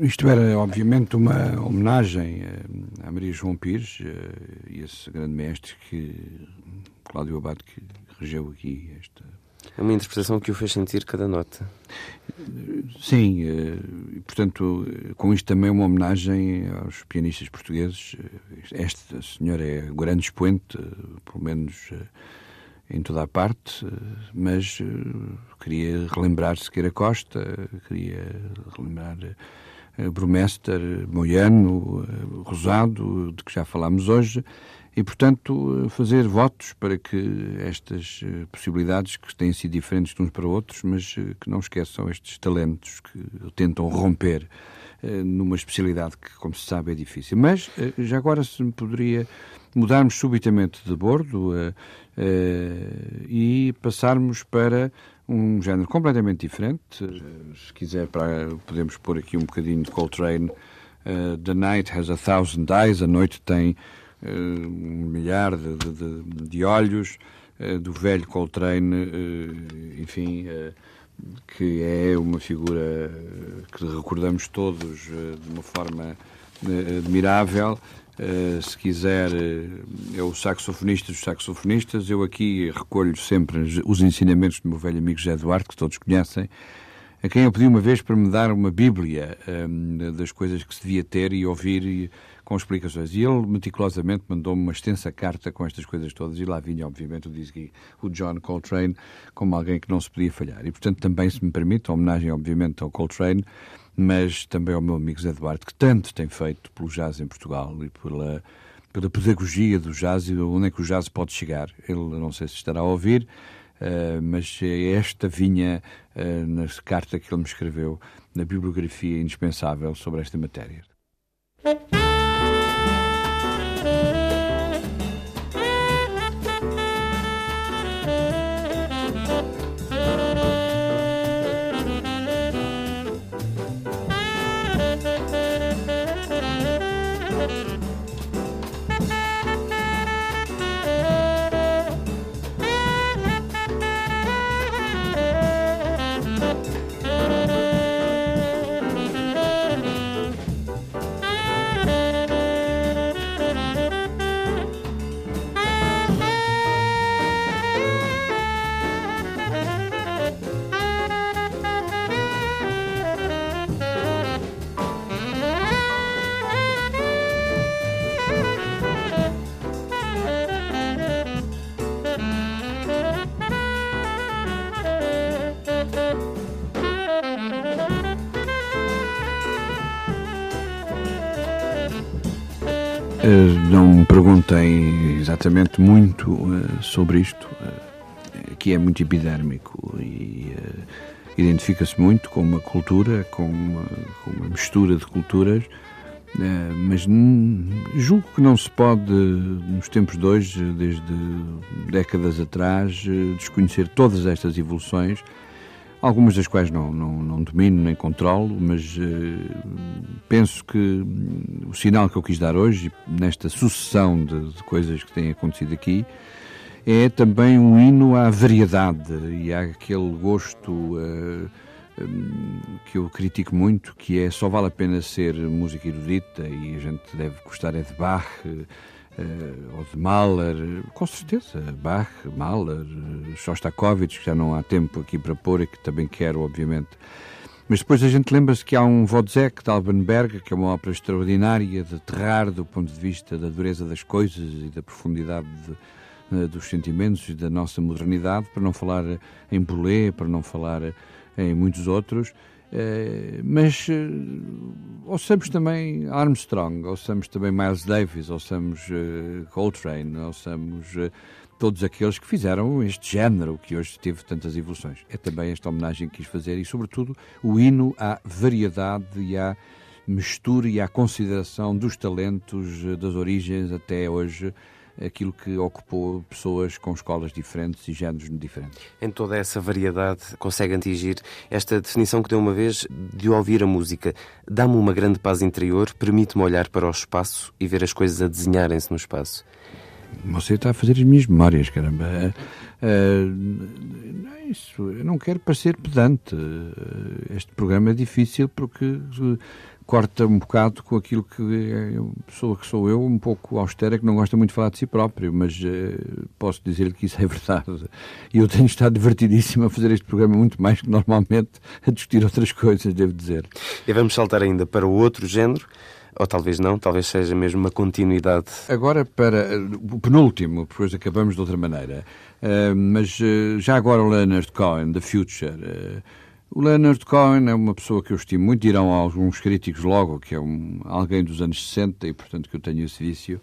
Isto era, obviamente, uma homenagem a Maria João Pires e esse grande mestre que Cláudio Abad que regeu aqui esta é uma interpretação que o fez sentir cada nota. Sim, portanto, com isto também uma homenagem aos pianistas portugueses. Esta senhora é grande expoente, pelo menos em toda a parte, mas queria relembrar Sequeira Costa, queria relembrar Brumester, Moiano, Rosado, de que já falámos hoje, e, portanto, fazer votos para que estas eh, possibilidades, que têm sido diferentes de uns para outros, mas eh, que não esqueçam estes talentos que tentam romper eh, numa especialidade que, como se sabe, é difícil. Mas, já agora, se me poderia mudarmos subitamente de bordo e passarmos para um género completamente diferente. Se quiser, podemos pôr aqui um bocadinho de Coltrane. The Night Has a Thousand Eyes, a noite tem eh, um milhar de, de, de olhos eh, do velho Coltrane, eh, enfim, que é uma figura que recordamos todos de uma forma admirável. Se quiser, é o saxofonista dos saxofonistas. Eu aqui recolho sempre os ensinamentos do meu velho amigo José Duarte, que todos conhecem, a quem eu pedi uma vez para me dar uma bíblia um, das coisas que se devia ter e ouvir e, com explicações. E ele meticulosamente mandou-me uma extensa carta com estas coisas todas e lá vinha, obviamente, o, o John Coltrane como alguém que não se podia falhar. E, portanto, também, se me permite, homenagem, obviamente, ao Coltrane, mas também ao meu amigo Zé Duarte, que tanto tem feito pelo jazz em Portugal e pela, pela pedagogia do jazz e onde é que o jazz pode chegar. Ele, não sei se estará a ouvir, Uh, mas esta vinha uh, na carta que ele me escreveu, na bibliografia indispensável sobre esta matéria. Exatamente muito uh, sobre isto, uh, que é muito epidérmico e uh, identifica-se muito com uma cultura, com uma, com uma mistura de culturas, mas julgo que não se pode, nos tempos de hoje, desde décadas atrás, desconhecer todas estas evoluções algumas das quais não, não, não domino nem controlo, mas uh, penso que hum, o sinal que eu quis dar hoje, nesta sucessão de, de, coisas que têm acontecido aqui, é também um hino à variedade e àquele gosto uh, um, que eu critico muito, que é só vale a pena ser música erudita e a gente deve gostar é de Bach uh, ou de Mahler, com certeza, Bach, Mahler, Shostakovich, que já não há tempo aqui para pôr e que também quero, obviamente. Mas depois a gente lembra-se que há um Wozzeck de Albenberg, que é uma ópera extraordinária de terrar do ponto de vista da dureza das coisas e da profundidade de, dos sentimentos e da nossa modernidade, para não falar em Boulez, para não falar em muitos outros. Uh, mas uh, ouçamos também Armstrong, ouçamos também Miles Davis, ouçamos uh, Coltrane, ouçamos uh, todos aqueles que fizeram este género que hoje teve tantas evoluções. É também esta homenagem que quis fazer e, sobretudo, o hino à variedade e à mistura e à consideração dos talentos das origens até hoje aquilo que ocupou pessoas com escolas diferentes e géneros diferentes. Em toda essa variedade, consegue atingir esta definição que deu uma vez de ouvir a música. Dá-me uma grande paz interior, permite-me olhar para o espaço e ver as coisas a desenharem-se no espaço. Você está a fazer as minhas memórias, caramba. Uh, isso, eu não quero parecer pedante. Este programa é difícil porque corta um bocado com aquilo que é a pessoa que sou eu, um pouco austera, que não gosta muito de falar de si próprio, mas uh, posso dizer-lhe que isso é verdade. E eu tenho estado divertidíssimo a fazer este programa muito mais que normalmente a discutir outras coisas, devo dizer. E vamos saltar ainda para o outro género, ou talvez não, talvez seja mesmo uma continuidade. Agora para uh, o penúltimo, depois acabamos de outra maneira. Uh, mas já agora o Leonard Cohen, The Future o Leonard Cohen é uma pessoa que eu estimo muito, dirão alguns críticos logo que é um, alguém dos anos 60 e, portanto, que eu tenho esse vício.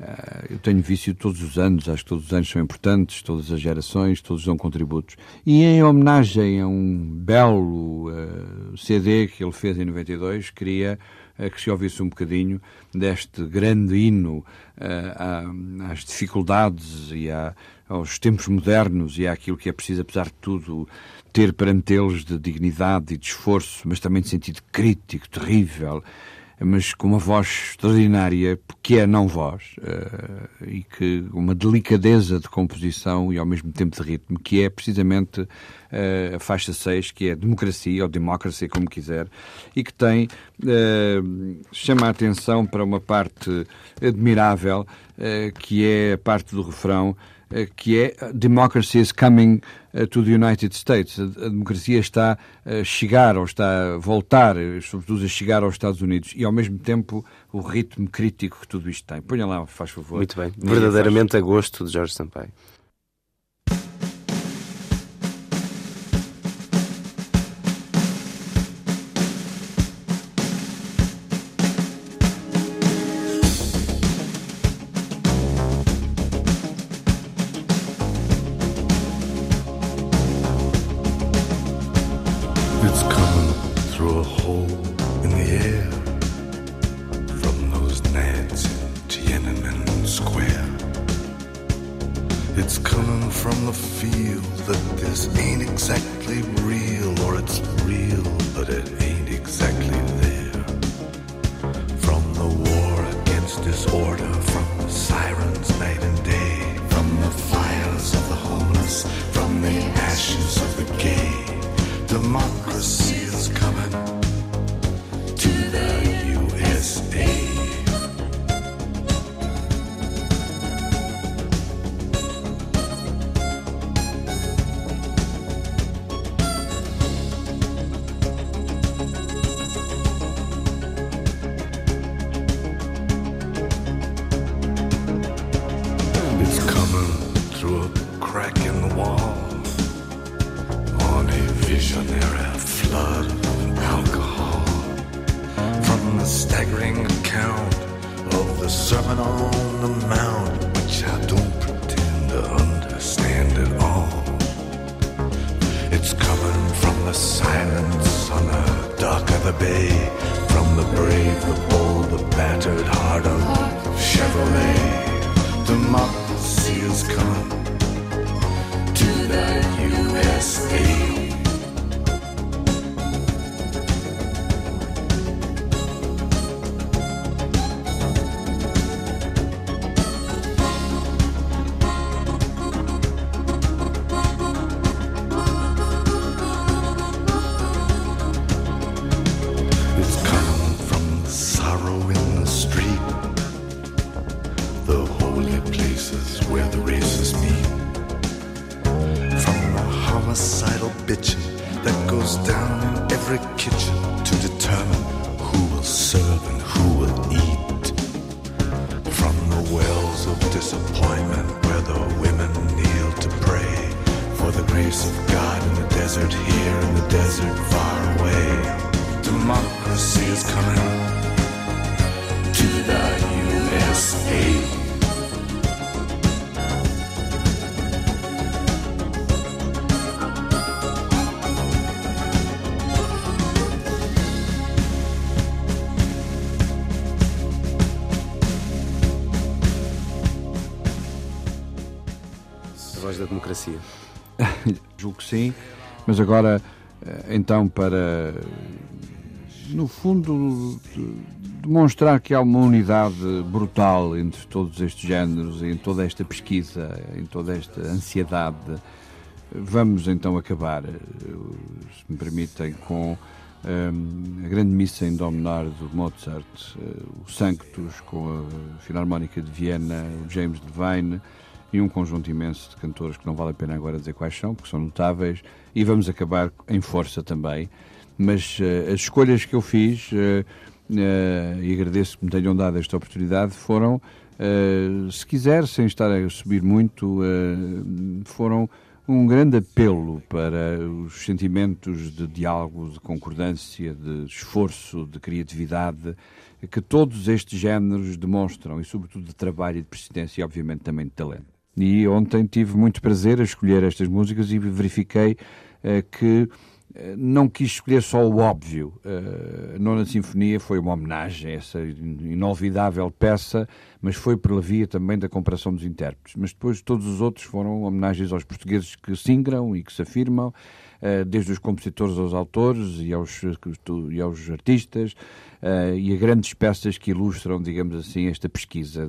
Uh, eu tenho vício todos os anos, acho que todos os anos são importantes, todas as gerações, todos dão contributos. E em homenagem a um belo uh, CD que ele fez em 92, queria uh, que se ouvisse um bocadinho deste grande hino às dificuldades e à, aos tempos modernos e àquilo que é preciso, apesar de tudo, ter perante eles de dignidade e de esforço, mas também de sentido crítico, terrível, mas com uma voz extraordinária, que é não voz, uh, e que uma delicadeza de composição e ao mesmo tempo de ritmo, que é precisamente uh, a faixa 6, que é democracia, ou democracy, como quiser, e que tem, uh, chama a atenção para uma parte admirável, que é a parte do refrão, que é Democracy is coming eh, to the United States. A democracia está a chegar, ou está a voltar, eh, sobretudo a chegar aos Estados Unidos, e ao mesmo tempo o ritmo crítico que tudo isto tem. Ponha lá, faz favor. Muito bem. Verdadeiramente a gosto de Jorge Sampaio. who will eat from the wells of disappointment where the women kneel to pray for the grace of God in the desert here in the desert far away. Democracy is coming to the USA. Democracia? Julgo que sim, mas agora, eh, então, para, no fundo, demonstrar que há uma unidade brutal entre todos estes géneros, em toda esta pesquisa, em toda esta ansiedade, vamos então acabar, se me permitem, com um, a grande missa em Dominar do Mozart, uh, o Sanctus com a Filarmónica de Viena, o James Devine e um conjunto imenso de cantores que não vale a pena agora dizer quais são, porque são notáveis, e vamos acabar em força também. Mas uh, as escolhas que eu fiz, uh, e agradeço que me tenham dado esta oportunidade, foram, se quiser, sem estar a subir muito, foram um grande apelo para os sentimentos de diálogo, de concordância, de esforço, de criatividade que todos estes géneros demonstram e, sobretudo, de trabalho e de persistência e, obviamente, também de talento. E ontem tive muito prazer a escolher estas músicas e verifiquei uh, que não quis escolher só o óbvio. Uh, a Nona Sinfonia foi uma homenagem a essa inolvidável peça, mas foi pela via também da comparação dos intérpretes. Mas depois todos os outros foram homenagens aos portugueses que se ingram e que se afirmam, desde os compositores aos autores e aos, e aos artistas, uh, e a grandes peças que ilustram, digamos assim, esta pesquisa,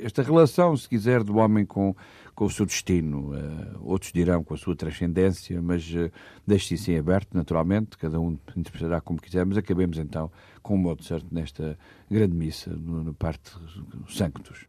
esta, relação, se quiser, do homem com com o seu destino. Uh, outros dirão com a sua transcendência, mas deixe isso em aberto, naturalmente, cada um interpretará como quiser, mas acabemos então com o Mozart nesta grande missa, no parte Sanctus.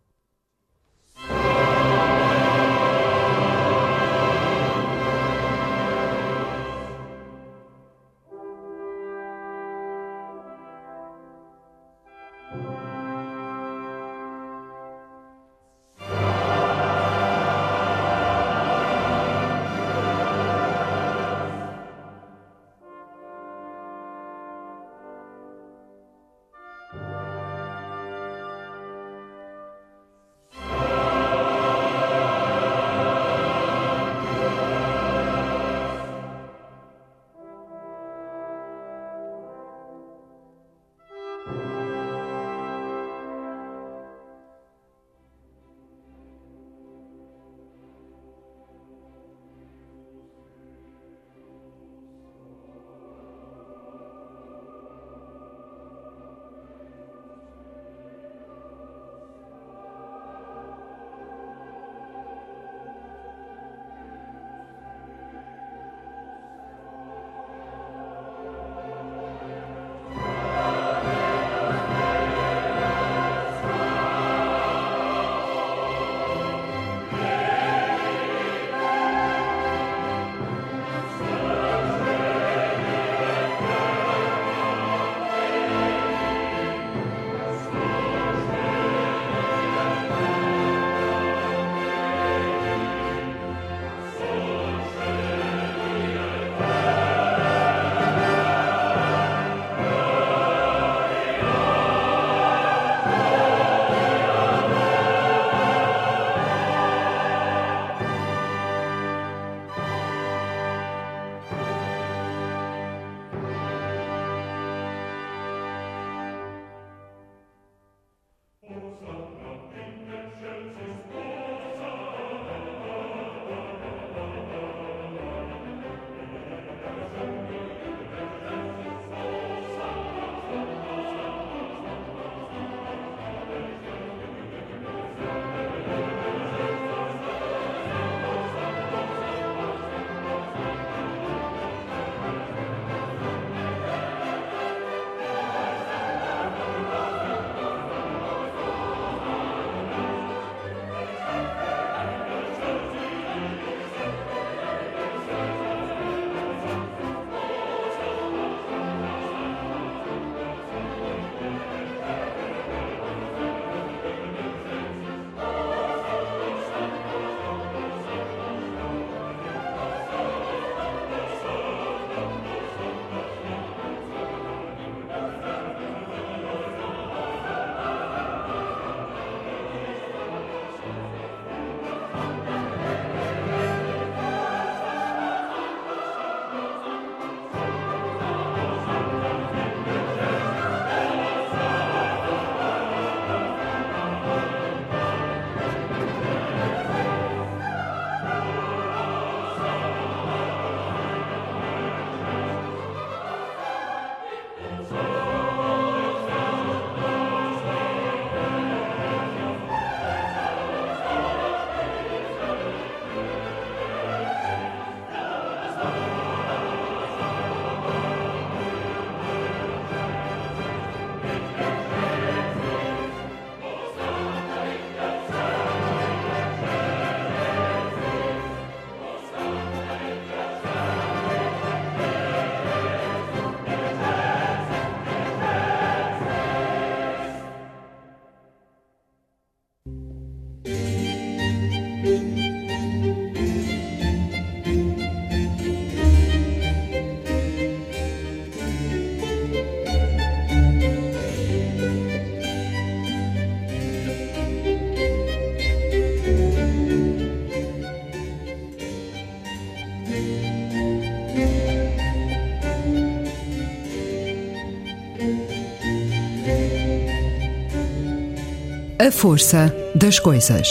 A força das coisas.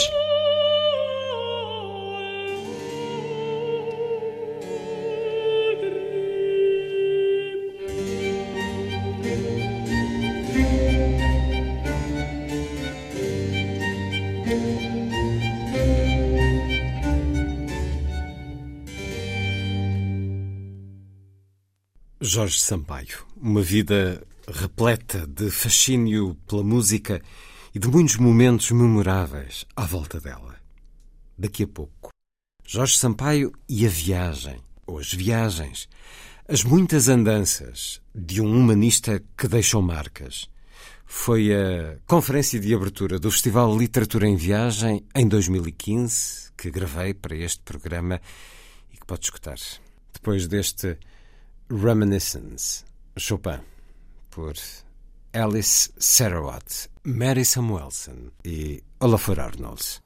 Jorge Sampaio, uma vida repleta de fascínio pela música e de muitos momentos memoráveis à volta dela. Daqui a pouco, Jorge Sampaio e a viagem, ou as viagens, as muitas andanças de um humanista que deixou marcas. Foi a conferência de abertura do Festival Literatura em Viagem em 2015 que gravei para este programa e que pode escutar. Depois deste Reminiscence, Chopin, por Alice Sarawat, Mary Samuelson e Olafur Arnolds.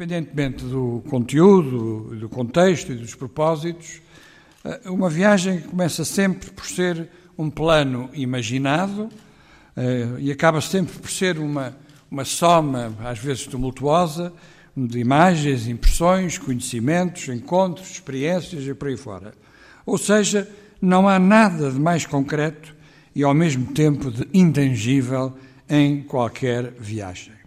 Independentemente do conteúdo, do contexto e dos propósitos, eh, uma viagem começa sempre por ser um plano imaginado eh, e acaba sempre por ser uma, uma soma, às vezes tumultuosa, de imagens, impressões, conhecimentos, encontros, experiências e por aí fora. Ou seja, não há nada de mais concreto e ao mesmo tempo de intangível em qualquer viagem.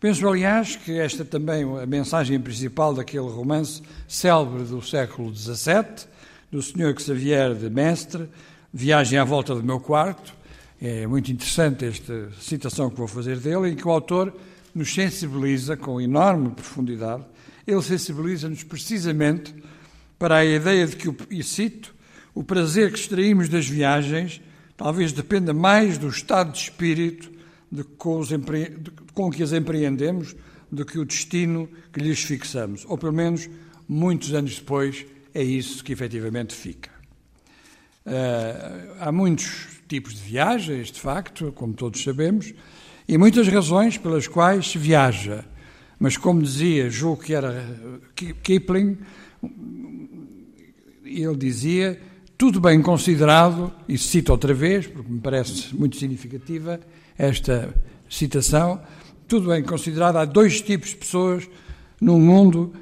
Penso, aliás, que esta também é a mensagem principal daquele romance célebre do século XVII, do Sr. Xavier de Mestre, Viagem à Volta do Meu Quarto. É muito interessante esta citação que vou fazer dele, em que o autor nos sensibiliza com enorme profundidade. Ele sensibiliza-nos precisamente para a ideia de que, e cito, o prazer que extraímos das viagens talvez dependa mais do estado de espírito de com, os, de, com que as empreendemos do que o destino que lhes fixamos. Ou pelo menos, muitos anos depois, é isso que efetivamente fica. Uh, há muitos tipos de viagens, de facto, como todos sabemos, e muitas razões pelas quais se viaja. Mas, como dizia, julgo que era Kipling, ele dizia: tudo bem considerado, e cito outra vez, porque me parece muito significativa, esta citação. Tudo bem considerado, há dois tipos de pessoas no mundo,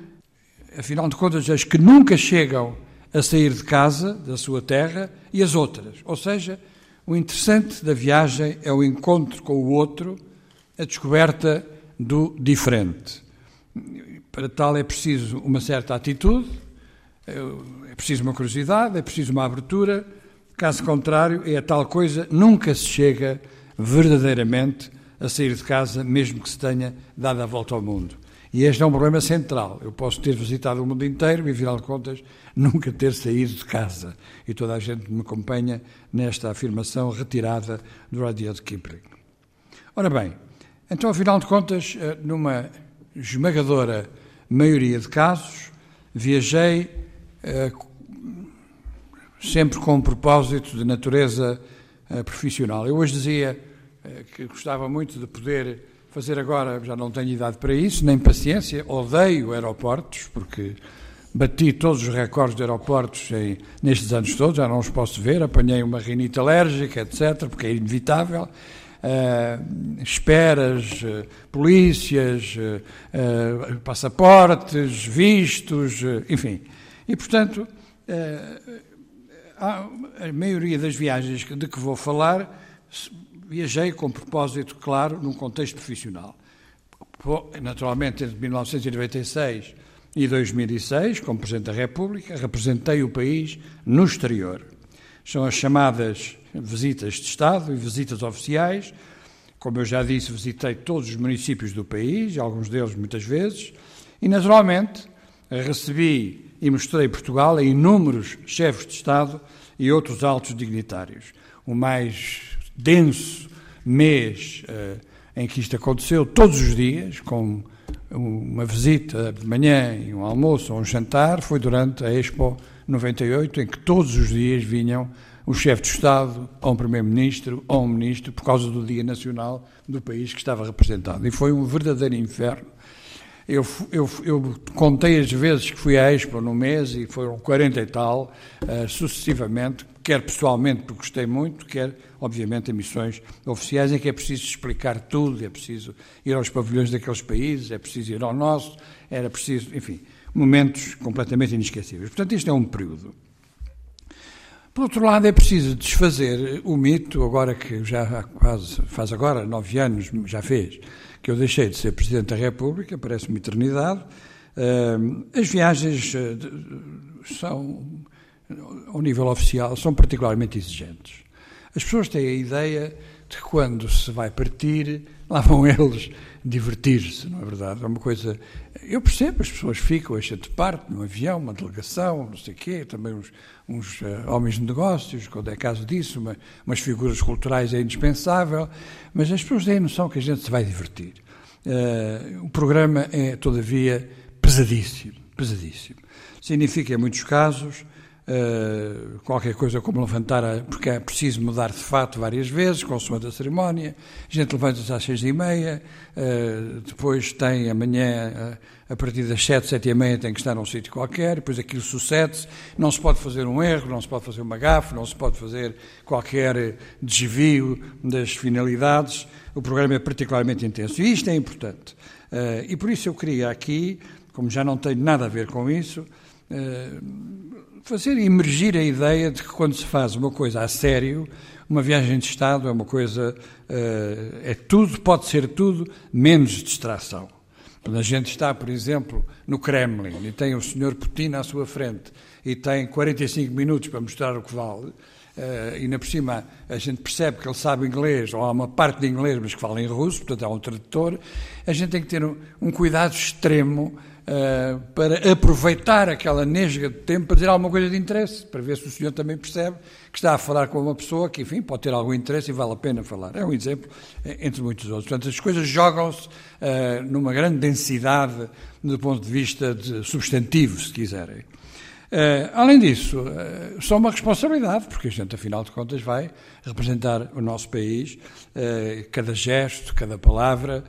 afinal de contas, as que nunca chegam a sair de casa, da sua terra, e as outras. Ou seja, o interessante da viagem é o encontro com o outro, a descoberta do diferente. Para tal é preciso uma certa atitude, é preciso uma curiosidade, é preciso uma abertura, caso contrário, é a tal coisa, nunca se chega verdadeiramente a sair de casa, mesmo que se tenha dado a volta ao mundo. E este é um problema central. Eu posso ter visitado o mundo inteiro e, afinal de contas, nunca ter saído de casa. E toda a gente me acompanha nesta afirmação retirada do Rudyard Kipling. Ora bem, então, afinal de contas, eh, numa esmagadora maioria de casos, viajei sempre com um propósito de natureza uh, profissional. Eu hoje dizia uh, que gostava muito de poder fazer agora, já não tenho idade para isso, nem paciência, odeio aeroportos, porque bati todos os recordes de aeroportos em, nestes anos todos, já não os posso ver, apanhei uma rinite alérgica, etc., porque é inevitável. Uh, esperas, uh, polícias, uh, passaportes, vistos, enfim. E, portanto, a maioria das viagens de que vou falar, viajei com propósito, claro, num contexto profissional. Naturalmente, entre 1996 e 2006, como Presidente da República, representei o país no exterior. São as chamadas visitas de Estado e visitas oficiais. Como eu já disse, visitei todos os municípios do país, alguns deles muitas vezes, e naturalmente recebi e mostrei Portugal a inúmeros chefes de Estado e outros altos dignitários. O mais denso mês uh, em que isto aconteceu, todos os dias, com uma visita de manhã e um almoço ou um jantar, foi durante a Expo 98, em que todos os dias vinham o chefe de Estado, ou um Primeiro-Ministro, ou um Ministro, por causa do Dia Nacional do país que estava representado. E foi um verdadeiro inferno eu, eu, eu, contei as vezes que fui à Expo no mês e foram 40 e tal, uh, sucessivamente, quer pessoalmente, porque gostei muito, quer, obviamente, em missões oficiais, em que é preciso explicar tudo, é preciso ir aos pavilhões daqueles países, é preciso ir ao nosso, era preciso, enfim, momentos completamente inesquecíveis. Portanto, isto é um período. Por outro lado, é preciso desfazer o mito, agora que já faz agora nove anos, já fez, que eu deixei de ser Presidente da República, parece uma eternidade. As viagens eh, são, ao nível oficial, são particularmente exigentes. As pessoas têm a ideia de que quando se vai partir, lá vão eles divertir-se, não é verdade? É uma coisa. Eu percebo, as pessoas ficam, a gente parte num avião, uma delegação, não sei o quê, também uns, uns uh, homens de negócios, quando é caso disso, uma, umas figuras culturais é indispensável, mas as pessoas têm a noção que a gente se vai divertir. Uh, o programa é, todavia, pesadíssimo, pesadíssimo. Significa, em muitos casos, Uh, qualquer coisa como levantar, a, porque é preciso mudar de fato várias vezes, consoante a cerimónia. A gente levanta-se às seis e meia, uh, depois tem amanhã, a partir das sete, sete e meia, tem que estar num sítio qualquer, depois aquilo sucede-se. Não se pode fazer um erro, não se pode fazer uma gafe, não se pode fazer qualquer desvio das finalidades. O programa é particularmente intenso e isto é importante. e por isso eu queria aqui, como já não tenho nada a ver com isso, fazer emergir a ideia de que quando se faz uma coisa a sério, uma viagem de Estado é uma coisa, uh, é tudo, pode ser tudo, menos distração. Quando a gente está, por exemplo, no Kremlin e tem o Sr. Putin à sua frente e tem 45 minutos para mostrar o que vale, uh, e ainda por cima a gente percebe que ele sabe inglês, ou há uma parte de inglês, mas que fala em russo, portanto há um tradutor, a gente tem que ter um cuidado extremo uh, para aproveitar aquela nesga de tempo para dizer alguma coisa de interesse, para ver se o senhor também percebe que está a falar com uma pessoa que, enfim, pode ter algum interesse e vale a pena falar. É um exemplo eh, entre muitos outros. Portanto, as coisas jogam-se uh, numa grande densidade do ponto de vista de substantivo, se quiserem. Uh, além disso, uh, só uma responsabilidade, porque a gente, afinal de contas, vai representar o nosso país, uh, cada gesto, cada palavra,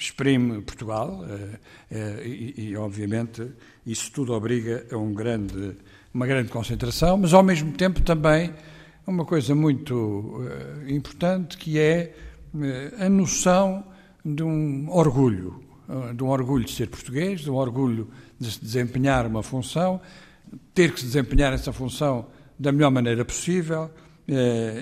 exprime Portugal e, e, obviamente, isso tudo obriga a um grande, uma grande concentração, mas, ao mesmo tempo, também uma coisa muito importante, que é a noção de um orgulho, de um orgulho de ser português, de um orgulho de desempenhar uma função, ter que desempenhar essa função da melhor maneira possível eh,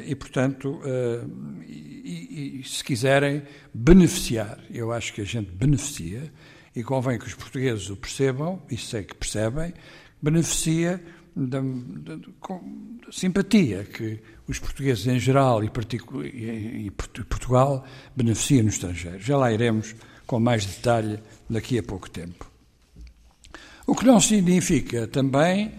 e, portanto, eh, e, e, se quiserem, beneficiar. Eu acho que a gente beneficia e convém que os portugueses o percebam, e sei que percebem, beneficia da, da, da simpatia que os portugueses em geral e, e, e Portugal beneficiam no estrangeiro. Já lá iremos com mais detalhe daqui a pouco tempo. O que não significa também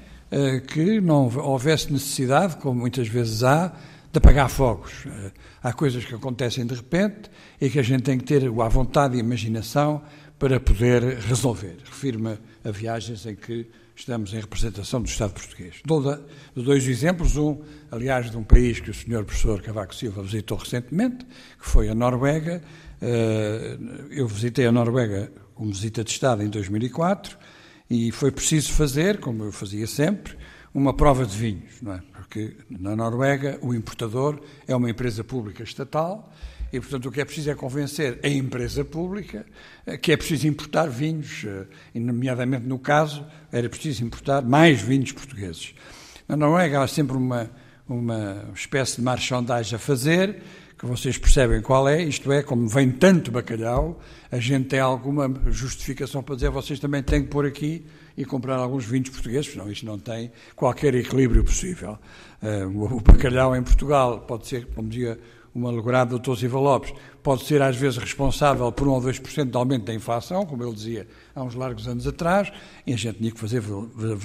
que não houvesse necessidade, como muitas vezes há, de apagar fogos. Uh, há coisas que acontecem de repente e que a gente tem que ter a vontade e a imaginação para poder resolver. Refiro-me a viagens em que estamos em representação do Estado português. Dou, dois exemplos, um, aliás, de um país que o Sr. Professor Cavaco Silva visitou recentemente, que foi a Noruega. Uh, eu visitei a Noruega como visita de Estado em 2004 e foi preciso fazer, como eu fazia sempre, uma prova de vinhos, não é? Porque na Noruega o importador é uma empresa pública estatal e, portanto, o que é preciso é convencer a empresa pública eh, que é preciso importar vinhos, eh, e, nomeadamente no caso, era preciso importar mais vinhos portugueses. Na Noruega há sempre uma, uma espécie de marchandagem a fazer que vocês percebem qual é, isto é, como vem tanto bacalhau, a gente tem alguma justificação para dizer vocês também têm que pôr aqui e comprar alguns vinhos portugueses, não, isto não tem qualquer equilíbrio possível. Uh, o bacalhau em Portugal pode ser, como dizia uma alegorado do Dr. Silva Lopes, pode ser às vezes responsável por 1 ou 2% de aumento da inflação, como ele dizia há uns largos anos atrás, e a gente tinha que fazer,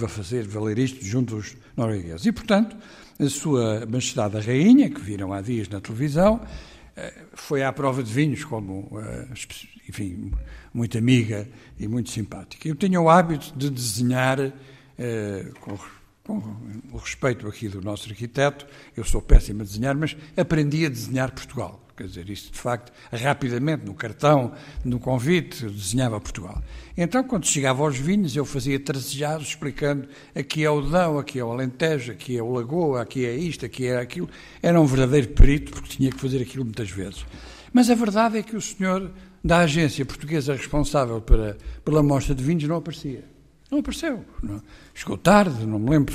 fazer valer isto junto aos noruegueses. E, portanto, a sua Majestade a Rainha, que viram há dias na televisão, eh, foi à prova de vinhos como, eh, enfim, muito amiga e muito simpática. Eu tinha o hábito de desenhar, eh, com, o respeito aqui do nosso arquiteto, eu sou péssimo a desenhar, mas aprendi a desenhar Portugal. Quer dizer, isso de facto, rapidamente, no cartão, no convite, desenhava Portugal. Então, quando chegava aos vinhos, eu fazia tracejados explicando aqui é o Dão, aqui é o Alentejo, aqui é o Lagoa, aqui é isto, aqui é aquilo. Era um verdadeiro perito, porque tinha que fazer aquilo muitas vezes. Mas a verdade é que o senhor da agência portuguesa responsável pela, pela mostra de vinhos não aparecia. Não apareceu. Não. Chegou tarde, não me lembro.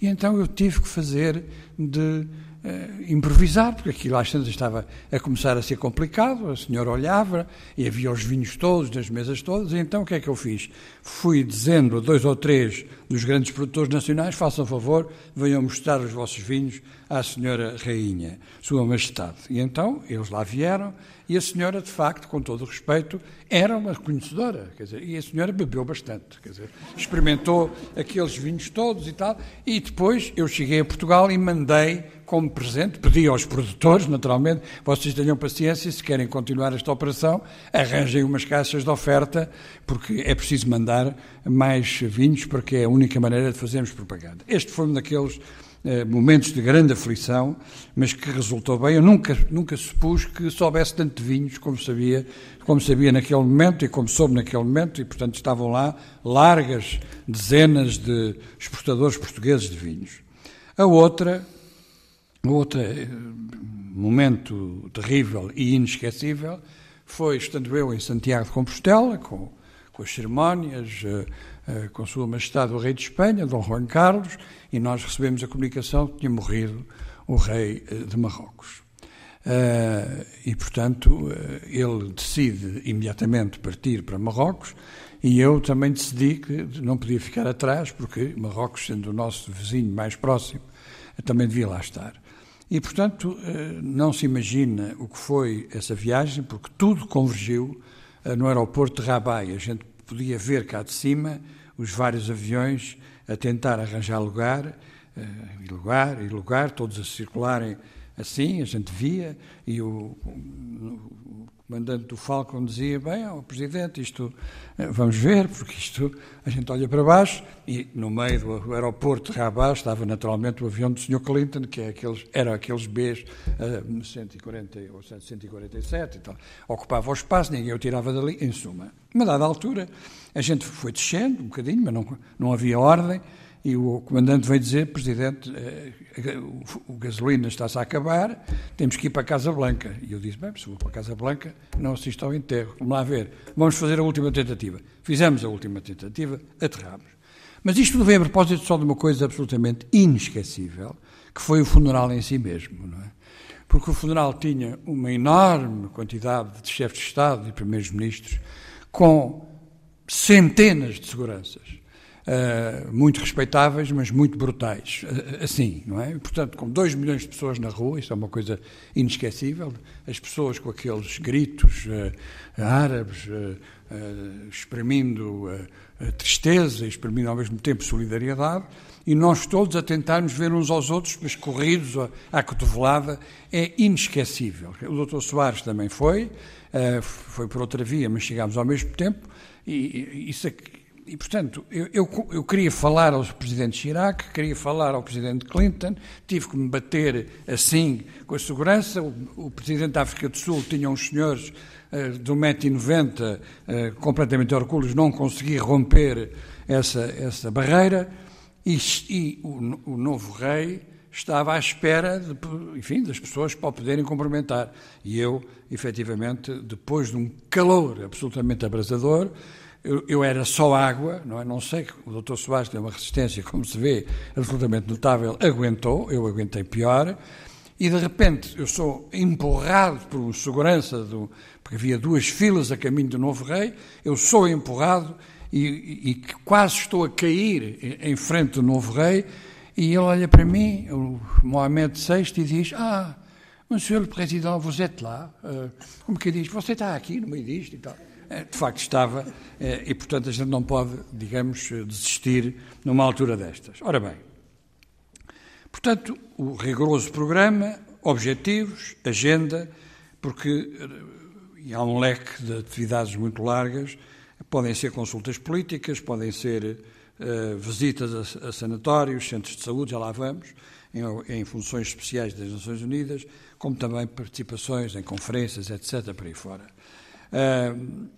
E então eu tive que fazer de uh, improvisar, porque aquilo às tantas estava a começar a ser complicado, a senhora olhava e havia os vinhos todos, nas mesas todas, e então o que é que eu fiz? Fui dizendo a dois ou três dos grandes produtores nacionais, façam favor, venham mostrar os vossos vinhos à senhora rainha, sua majestade. E então eles lá vieram, e a senhora, de facto, com todo o respeito, era uma conhecedora, quer dizer, e a senhora bebeu bastante, quer dizer, experimentou aqueles vinhos todos e tal, e depois eu cheguei a Portugal e mandei como presente, pedi aos produtores, naturalmente, vocês tenham paciência, se querem continuar esta operação, arranjem umas caixas de oferta, porque é preciso mandar mais vinhos, porque é a única maneira de fazermos propaganda. Este foi um daqueles eh, momentos de grande aflição, mas que resultou bem. Eu nunca, nunca supus que soubesse tanto de vinhos como sabia, como sabia naquele momento e como soube naquele momento, e portanto estavam lá largas dezenas de exportadores portugueses de vinhos. A outra, outro eh, momento terrível e inesquecível foi estando eu em Santiago de Compostela, com, com as cerimónias, uh, uh, com Sua Majestade o Rei de Espanha, Dom Juan Carlos, e nós recebemos a comunicação que tinha morrido o Rei de Marrocos. e, portanto, ele decide imediatamente partir para Marrocos, e eu também decidi que não podia ficar atrás, porque Marrocos, sendo o nosso vizinho mais próximo, também devia lá estar. E, portanto, eh, não se imagina o que foi essa viagem, porque tudo convergiu eh, no aeroporto de Rabat. A gente podia ver cá de cima os vários aviões a tentar arranjar lugar, eh, e lugar, e lugar, todos a circularem assim, a gente via, e o, comandante do Falcon dizia, bem, o Presidente, isto, eh, vamos ver, porque isto, a gente olha para baixo, e no meio do aeroporto de Rabat estava naturalmente o avião do Sr. Clinton, que é aqueles, era aqueles Bs uh, 140 ou 147 e tal. Ocupava o espaço, ninguém o tirava dali, em suma. Uma dada altura, a gente foi descendo um bocadinho, mas não, não havia ordem, e o comandante veio dizer, Presidente, eh, o gasolina está-se a acabar, temos que ir para a Casa Blanca. E eu disse, bem, se vou para a Casa Blanca, não assisto ao enterro. Vamos lá ver, vamos fazer a última tentativa. Fizemos a última tentativa, aterramos. Mas isto não vem a propósito só de uma coisa absolutamente inesquecível, que foi o funeral em si mesmo, não é? Porque o funeral tinha uma enorme quantidade de chefes de Estado e primeiros ministros com centenas de seguranças uh, muito respeitáveis, mas muito brutais. Uh, assim, não é? Portanto, com 2 milhões de pessoas na rua, isso é uma coisa inesquecível. As pessoas com aqueles gritos uh, árabes, exprimindo tristeza, exprimindo ao mesmo tempo solidariedade, e nós todos a tentarmos ver uns aos outros, mas corridos à, à cotovelada, é inesquecível. O Dr. Soares também foi, foi por outra via, mas chegámos ao mesmo tempo, e, e isso aqui, e, portanto, eu, eu, eu, queria falar ao Presidente Chirac, queria falar ao Presidente Clinton, tive que me bater assim com a segurança. O, o Presidente da África do Sul tinha uns senhores uh, de 1,90m uh, completamente orgulhos, não consegui romper essa, essa barreira. E, e o, o, novo rei estava à espera, de, enfim, das pessoas para o poderem cumprimentar. E eu, efetivamente, depois de um calor absolutamente abrasador, eu, eu, era só água, não é? Não sei, o Dr. Soares tem uma resistência, como se vê, absolutamente notável, aguentou, eu aguentei pior, e de repente eu sou empurrado por um segurança, do, porque havia duas filas a caminho do novo rei, eu sou empurrado e, e, quase estou a cair em frente do novo rei, e ele olha para mim, o Mohamed VI, e diz: Ah, Monsieur le Président, vous êtes là. Uh, como que diz? Você está aqui no meio disto e tal. Eh, de facto estava, eh, e portanto a gente não pode, digamos, desistir numa altura destas. Ora bem, portanto, o rigoroso programa, objetivos, agenda, porque eh, há um leque de atividades muito largas, podem ser consultas políticas, podem ser visitas a, sanatórios, centros de saúde, já lá vamos, em, em, funções especiais das Nações Unidas, como também participações em conferências, etc., por aí fora. Uh,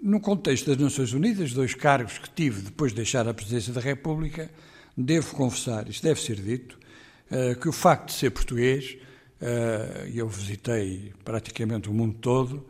no contexto das Nações Unidas, dois cargos que tive depois de deixar a presidência da República, devo confessar, isto deve ser dito, uh, que o facto de ser português, uh, eu visitei praticamente o mundo todo,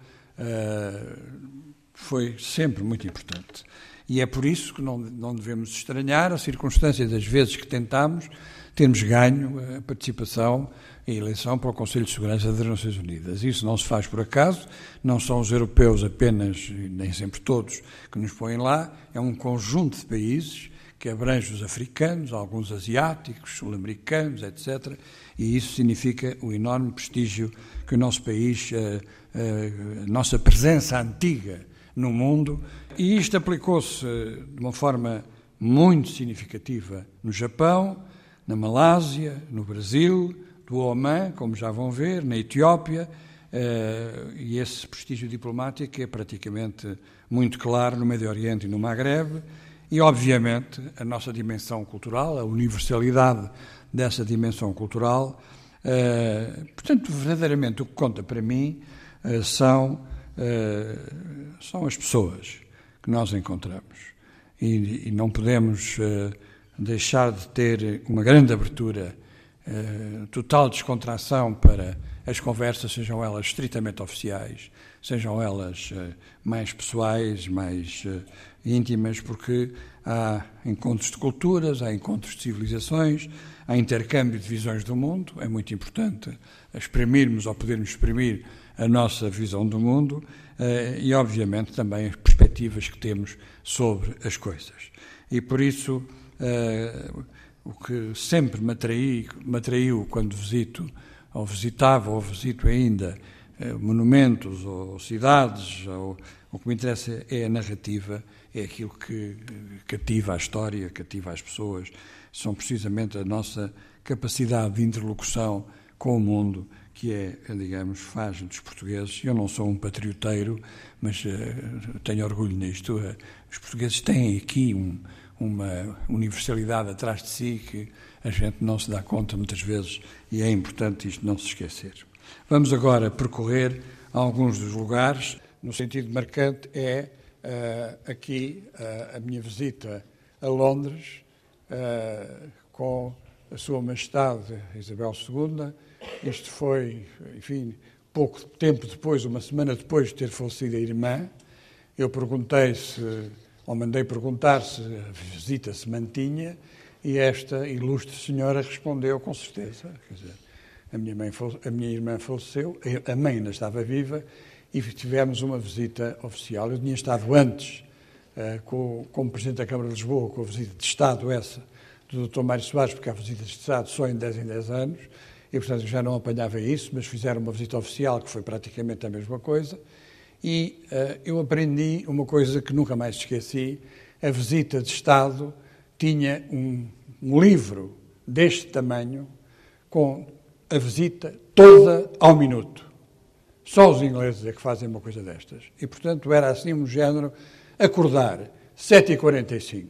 foi sempre muito importante. E é por isso que não, não devemos estranhar a circunstância das vezes que tentámos termos ganho a participação a eleição para o Conselho de Segurança das Nações Unidas. Isso não se faz por acaso, não são os europeus apenas, nem sempre todos, que nos põem lá, é um conjunto de países que abrange os africanos, alguns asiáticos, sul-americanos, etc. E isso significa o enorme prestígio que o nosso país, a, eh, eh, a nossa presença antiga no mundo, e isto aplicou-se de uma forma muito significativa no Japão, na Malásia, no Brasil, do Oman, como já vão ver, na Etiópia, uh, e esse prestígio diplomático é praticamente muito claro no Médio Oriente e no Maghreb, e, obviamente, a nossa dimensão cultural, a universalidade dessa dimensão cultural. Uh, portanto, verdadeiramente, o que conta para mim uh, são, são as pessoas que nós encontramos. E, e não podemos deixar de ter uma grande abertura, total descontração para as conversas, sejam elas estritamente oficiais, sejam elas mais pessoais, mais íntimas, porque há encontros de culturas, há encontros de civilizações, há intercâmbio de visões do mundo. É muito importante exprimirmos ou podermos exprimir a nossa visão do mundo eh, e, obviamente, também as perspectivas que temos sobre as coisas. E por isso, eh, o que sempre me, atraí, me atraiu quando visito, ou visitava, ou visito ainda, eh, monumentos ou cidades, ou, o que me interessa é a narrativa é aquilo que cativa a história, cativa as pessoas, são precisamente a nossa capacidade de interlocução com o mundo que é, digamos, faz dos portugueses. Eu não sou um patrioteiro, mas uh, tenho orgulho nisto. Uh, os portugueses têm aqui um, uma universalidade atrás de si que a gente não se dá conta muitas vezes e é importante isto não se esquecer. Vamos agora percorrer alguns dos lugares. No sentido marcante é uh, aqui uh, a minha visita a Londres uh, com a Sua Majestade Isabel II. Isto foi, enfim, pouco tempo depois, uma semana depois de ter falecido a irmã. Eu perguntei se, ou mandei perguntar se a visita se mantinha e esta ilustre senhora respondeu com certeza. Quer dizer, a minha, mãe, a minha irmã faleceu, a mãe ainda estava viva e tivemos uma visita oficial. Eu tinha estado antes uh, com, como Presidente da Câmara de Lisboa, com a visita de Estado essa do Dr. Mário Soares, porque há visitas de Estado só em 10 em 10 anos, e portanto já não apanhava isso, mas fizeram uma visita oficial que foi praticamente a mesma coisa. E uh, eu aprendi uma coisa que nunca mais esqueci: a visita de Estado tinha um, um livro deste tamanho com a visita toda ao minuto. Só os ingleses é que fazem uma coisa destas. E, portanto, era assim um género acordar 7h45,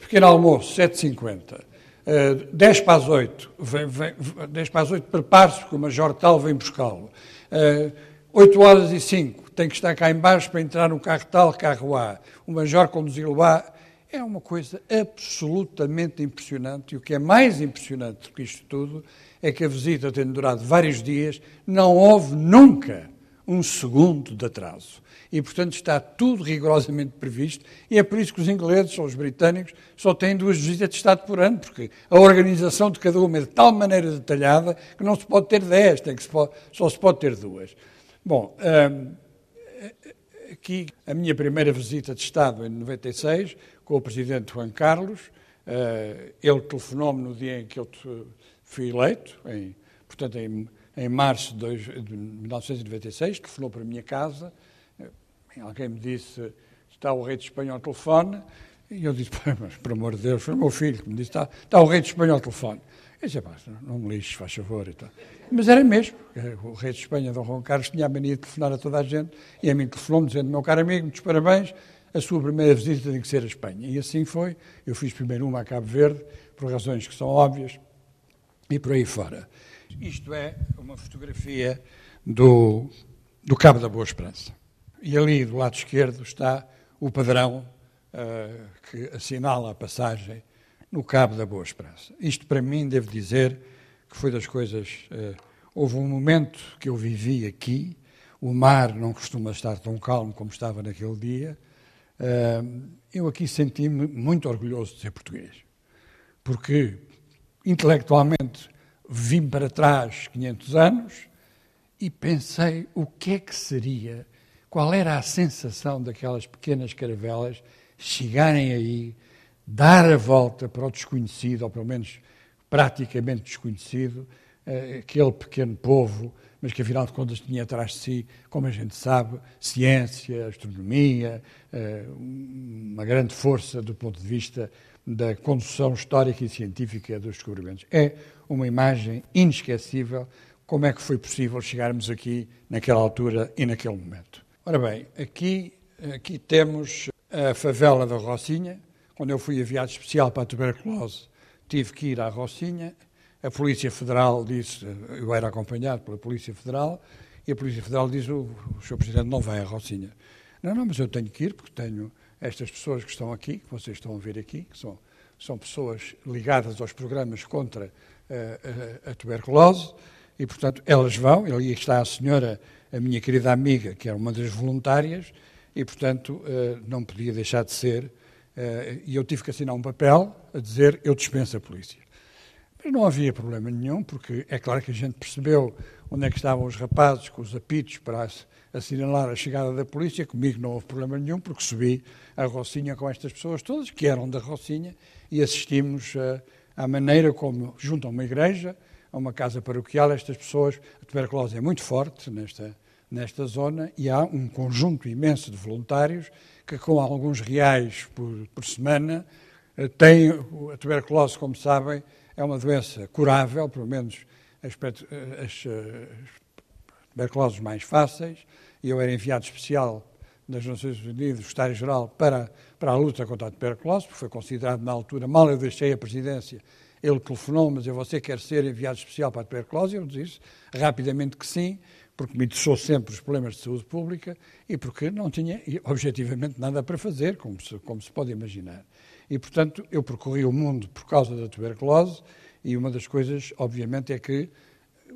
pequeno almoço 7h50, uh, 10 para as 8, vem, vem, 10 para as 8 prepare-se porque o Major tal vem buscá-lo. Uh, 8 horas e 5, tem que estar cá embaixo para entrar no carro tal, carro A. O Major conduzi-lo A. É uma coisa absolutamente impressionante. E o que é mais impressionante do que isto tudo é que a visita, tendo durado vários dias, não houve nunca um segundo de atraso. E, portanto, está tudo rigorosamente previsto, e é por isso que os ingleses ou os britânicos só têm duas visitas de Estado por ano, porque a organização de cada uma é de tal maneira detalhada que não se pode ter dez, tem que se pode, só se pode ter duas. Bom, hum, aqui a minha primeira visita de Estado em 96, com o Presidente Juan Carlos, uh, ele telefonou-me no dia em que eu fui eleito, em, portanto, em em março de 1996, telefonou para a minha casa, alguém me disse, está o rei de Espanha ao telefone, e eu disse, mas por amor de Deus, foi o meu filho que me disse, está, está o rei de Espanha ao telefone. Eu disse, não me lixes, faz favor. Então. Mas era mesmo. O rei de Espanha, Dom Juan Carlos, tinha a mania de telefonar a toda a gente, e a mim telefonou-me dizendo, meu caro amigo, muitos parabéns, a sua primeira visita tem que ser a Espanha. E assim foi. Eu fiz primeiro uma a Cabo Verde, por razões que são óbvias, e por aí fora. Isto é uma fotografia do, do Cabo da Boa Esperança. E ali do lado esquerdo está o padrão uh, que assinala a passagem no Cabo da Boa Esperança. Isto, para mim, devo dizer que foi das coisas. Uh, houve um momento que eu vivi aqui, o mar não costuma estar tão calmo como estava naquele dia. Uh, eu aqui senti-me muito orgulhoso de ser português, porque intelectualmente vim para trás 500 anos e pensei o que é que seria, qual era a sensação daquelas pequenas caravelas chegarem aí, dar a volta para o desconhecido, ou pelo menos praticamente desconhecido, eh, aquele pequeno povo, mas que afinal de contas tinha atrás de si, como a gente sabe, ciência, astronomia, eh, uma grande força do ponto de vista da condução histórica e científica dos descobrimentos. É uma imagem inesquecível como é que foi possível chegarmos aqui naquela altura e naquele momento. Ora bem, aqui, aqui temos a favela da Rocinha, quando eu fui enviado especial para a tuberculose, tive que ir à Rocinha. A Polícia Federal disse, eu era acompanhado pela Polícia Federal, e a Polícia Federal disse, o, o Sr. Presidente não vai à Rocinha. Não, não, mas eu tenho que ir, porque tenho estas pessoas que estão aqui, que vocês estão a ver aqui, que são, são pessoas ligadas aos programas contra uh, a, a, tuberculose, e, portanto, elas vão, ali está a senhora, a minha querida amiga, que era uma das voluntárias, e, portanto, uh, não podia deixar de ser, e eu tive que assinar um papel a dizer, eu dispenso a polícia. Mas não havia problema nenhum, porque é claro que a gente percebeu onde é que estavam os rapazes com os apitos para assinalar a chegada da polícia. Comigo não houve problema nenhum, porque subi a Rocinha com estas pessoas todas, que eram da Rocinha, e assistimos uh, à maneira como, junto a uma igreja, a uma casa paroquial, estas pessoas, a tuberculose é muito forte nesta, nesta zona, e há um conjunto imenso de voluntários que, com alguns reais por, por semana, uh, têm a tuberculose, como sabem, é uma doença curável, pelo menos as, as, as tuberculoses mais fáceis, e eu era enviado especial das Nações Unidas, secretário-geral, para, para a luta contra a tuberculose, porque foi considerado na altura, mal eu deixei a presidência, ele telefonou, mas eu você quer ser enviado especial para a tuberculose? Eu disse rapidamente que sim, porque me interessou sempre os problemas de saúde pública e porque não tinha objetivamente nada para fazer, como se, como se pode imaginar. E, portanto, eu percorri o mundo por causa da tuberculose e uma das coisas, obviamente, é que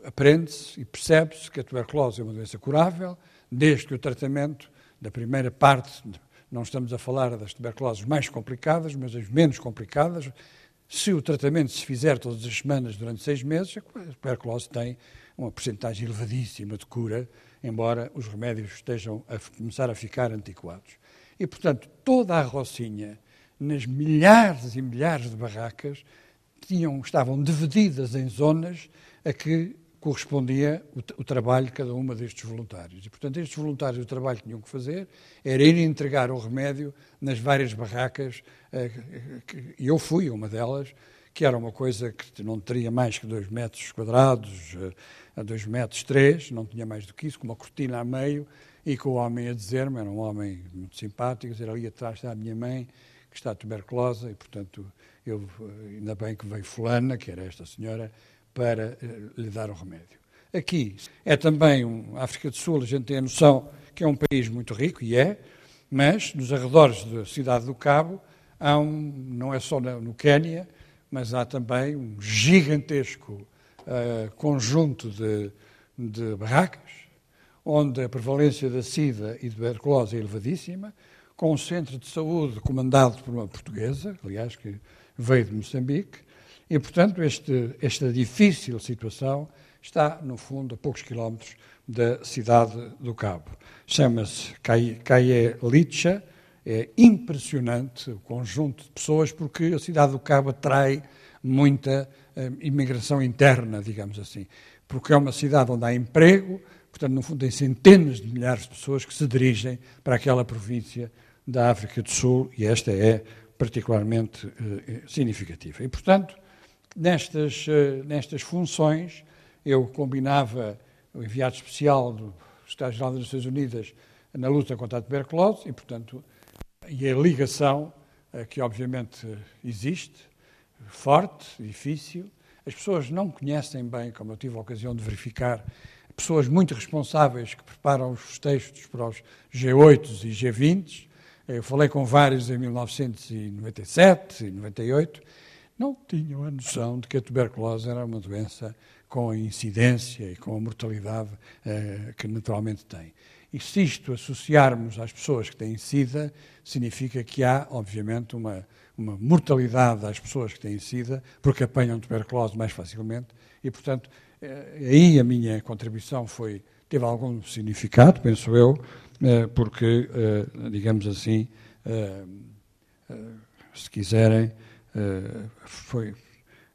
aprende-se e percebe-se que a tuberculose é uma doença curável, desde que o tratamento da primeira parte, não estamos a falar das tuberculoses mais complicadas, mas as menos complicadas, se o tratamento se fizer todas as semanas durante seis meses, a tuberculose tem uma porcentagem elevadíssima de cura, embora os remédios estejam a começar a ficar antiquados. E, portanto, toda a Rocinha nas milhares e milhares de barracas, tinham, estavam divididas em zonas a que correspondia o, o, trabalho de cada uma destes voluntários. E, portanto, estes voluntários, o trabalho que tinham que fazer era ir entregar o remédio nas várias barracas, eh, e eu fui uma delas, que era uma coisa que não teria mais que dois metros quadrados, eh, a dois metros três, não tinha mais do que isso, com uma cortina a meio, e com o homem a dizer-me, era um homem muito simpático, dizer ali atrás está a minha mãe, que está tuberculosa e, portanto, eu, ainda bem que veio fulana, que era esta senhora, para uh, lhe dar o remédio. Aqui é também, um, a África do Sul, a gente tem a noção que é um país muito rico, e é, mas nos arredores da cidade do Cabo, há um, não é só no Quénia, mas há também um gigantesco uh, conjunto de, de barracas, onde a prevalência da SIDA e tuberculose é elevadíssima, com um centro de saúde comandado por uma portuguesa, aliás, que veio de Moçambique, e, portanto, este, esta difícil situação está, no fundo, a poucos quilómetros da cidade do Cabo. Chama-se Caie Licha, é impressionante o conjunto de pessoas, porque a cidade do Cabo atrai muita imigração interna, digamos assim, porque é uma cidade onde há emprego, portanto, no fundo, tem centenas de milhares de pessoas que se dirigem para aquela província da África do Sul e esta é particularmente eh, significativa. E, portanto, nestas, eh, nestas funções, eu combinava o enviado especial do Estado-Geral das Nações Unidas na luta contra a tuberculose e, portanto, e a ligação eh, que obviamente existe, forte, difícil. As pessoas não conhecem bem, como eu tive a ocasião de verificar, pessoas muito responsáveis que preparam os textos para os G8 e G20, eu falei com vários em 1997 e 98, não tinham a noção de que a tuberculose era uma doença com a incidência e com a mortalidade eh, que naturalmente tem. E se isto associarmos às pessoas que têm SIDA, significa que há, obviamente, uma, uma mortalidade às pessoas que têm SIDA, porque apanham tuberculose mais facilmente, e, portanto, eh, aí a minha contribuição foi, teve algum significado, penso eu, eh, porque, eh, digamos assim, se quiserem, foi,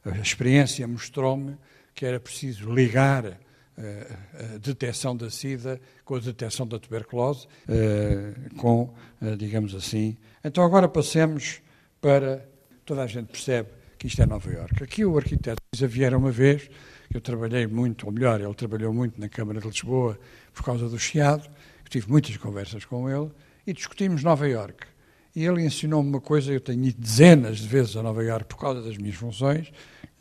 a experiência mostrou-me que era preciso ligar a detecção da SIDA com a detecção da tuberculose, com, digamos assim. Então agora passemos para. Toda a gente percebe que isto é Nova Iorque. Aqui o arquiteto Xavier, uma vez, eu trabalhei muito, ou melhor, ele trabalhou muito na Câmara de Lisboa por causa do Chiado, tive muitas conversas com ele e discutimos Nova Iorque. E ele ensinou-me uma coisa, eu tenho ido dezenas de vezes a Nova Iorque por causa das minhas funções,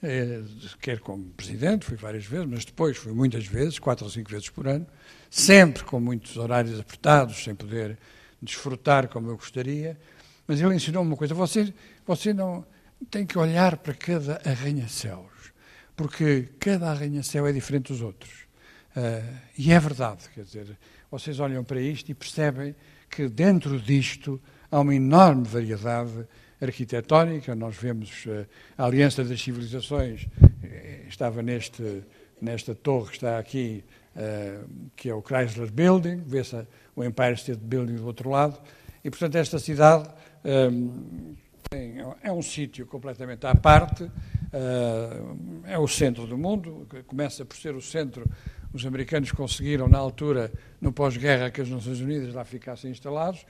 eh, quer como presidente, fui várias vezes, mas depois fui muitas vezes, quatro ou cinco vezes por ano, sempre com muitos horários apertados, sem poder desfrutar como eu gostaria. Mas ele ensinou-me uma coisa: você, você não tem que olhar para cada arranha-céus, porque cada arranha-céu é diferente dos outros. Uh, e é verdade, quer dizer, vocês olham para isto e percebem que dentro disto há uma enorme variedade arquitetónica. Nós vemos uh, a Aliança das Civilizações, eh, estava neste, nesta torre que está aqui, uh, que é o Chrysler Building, vê-se o Empire State Building do outro lado, e portanto esta cidade é um sítio completamente à parte, é o centro do mundo, começa por ser o centro os americanos conseguiram, na altura, no pós-guerra, que as Nações Unidas lá ficassem instalados.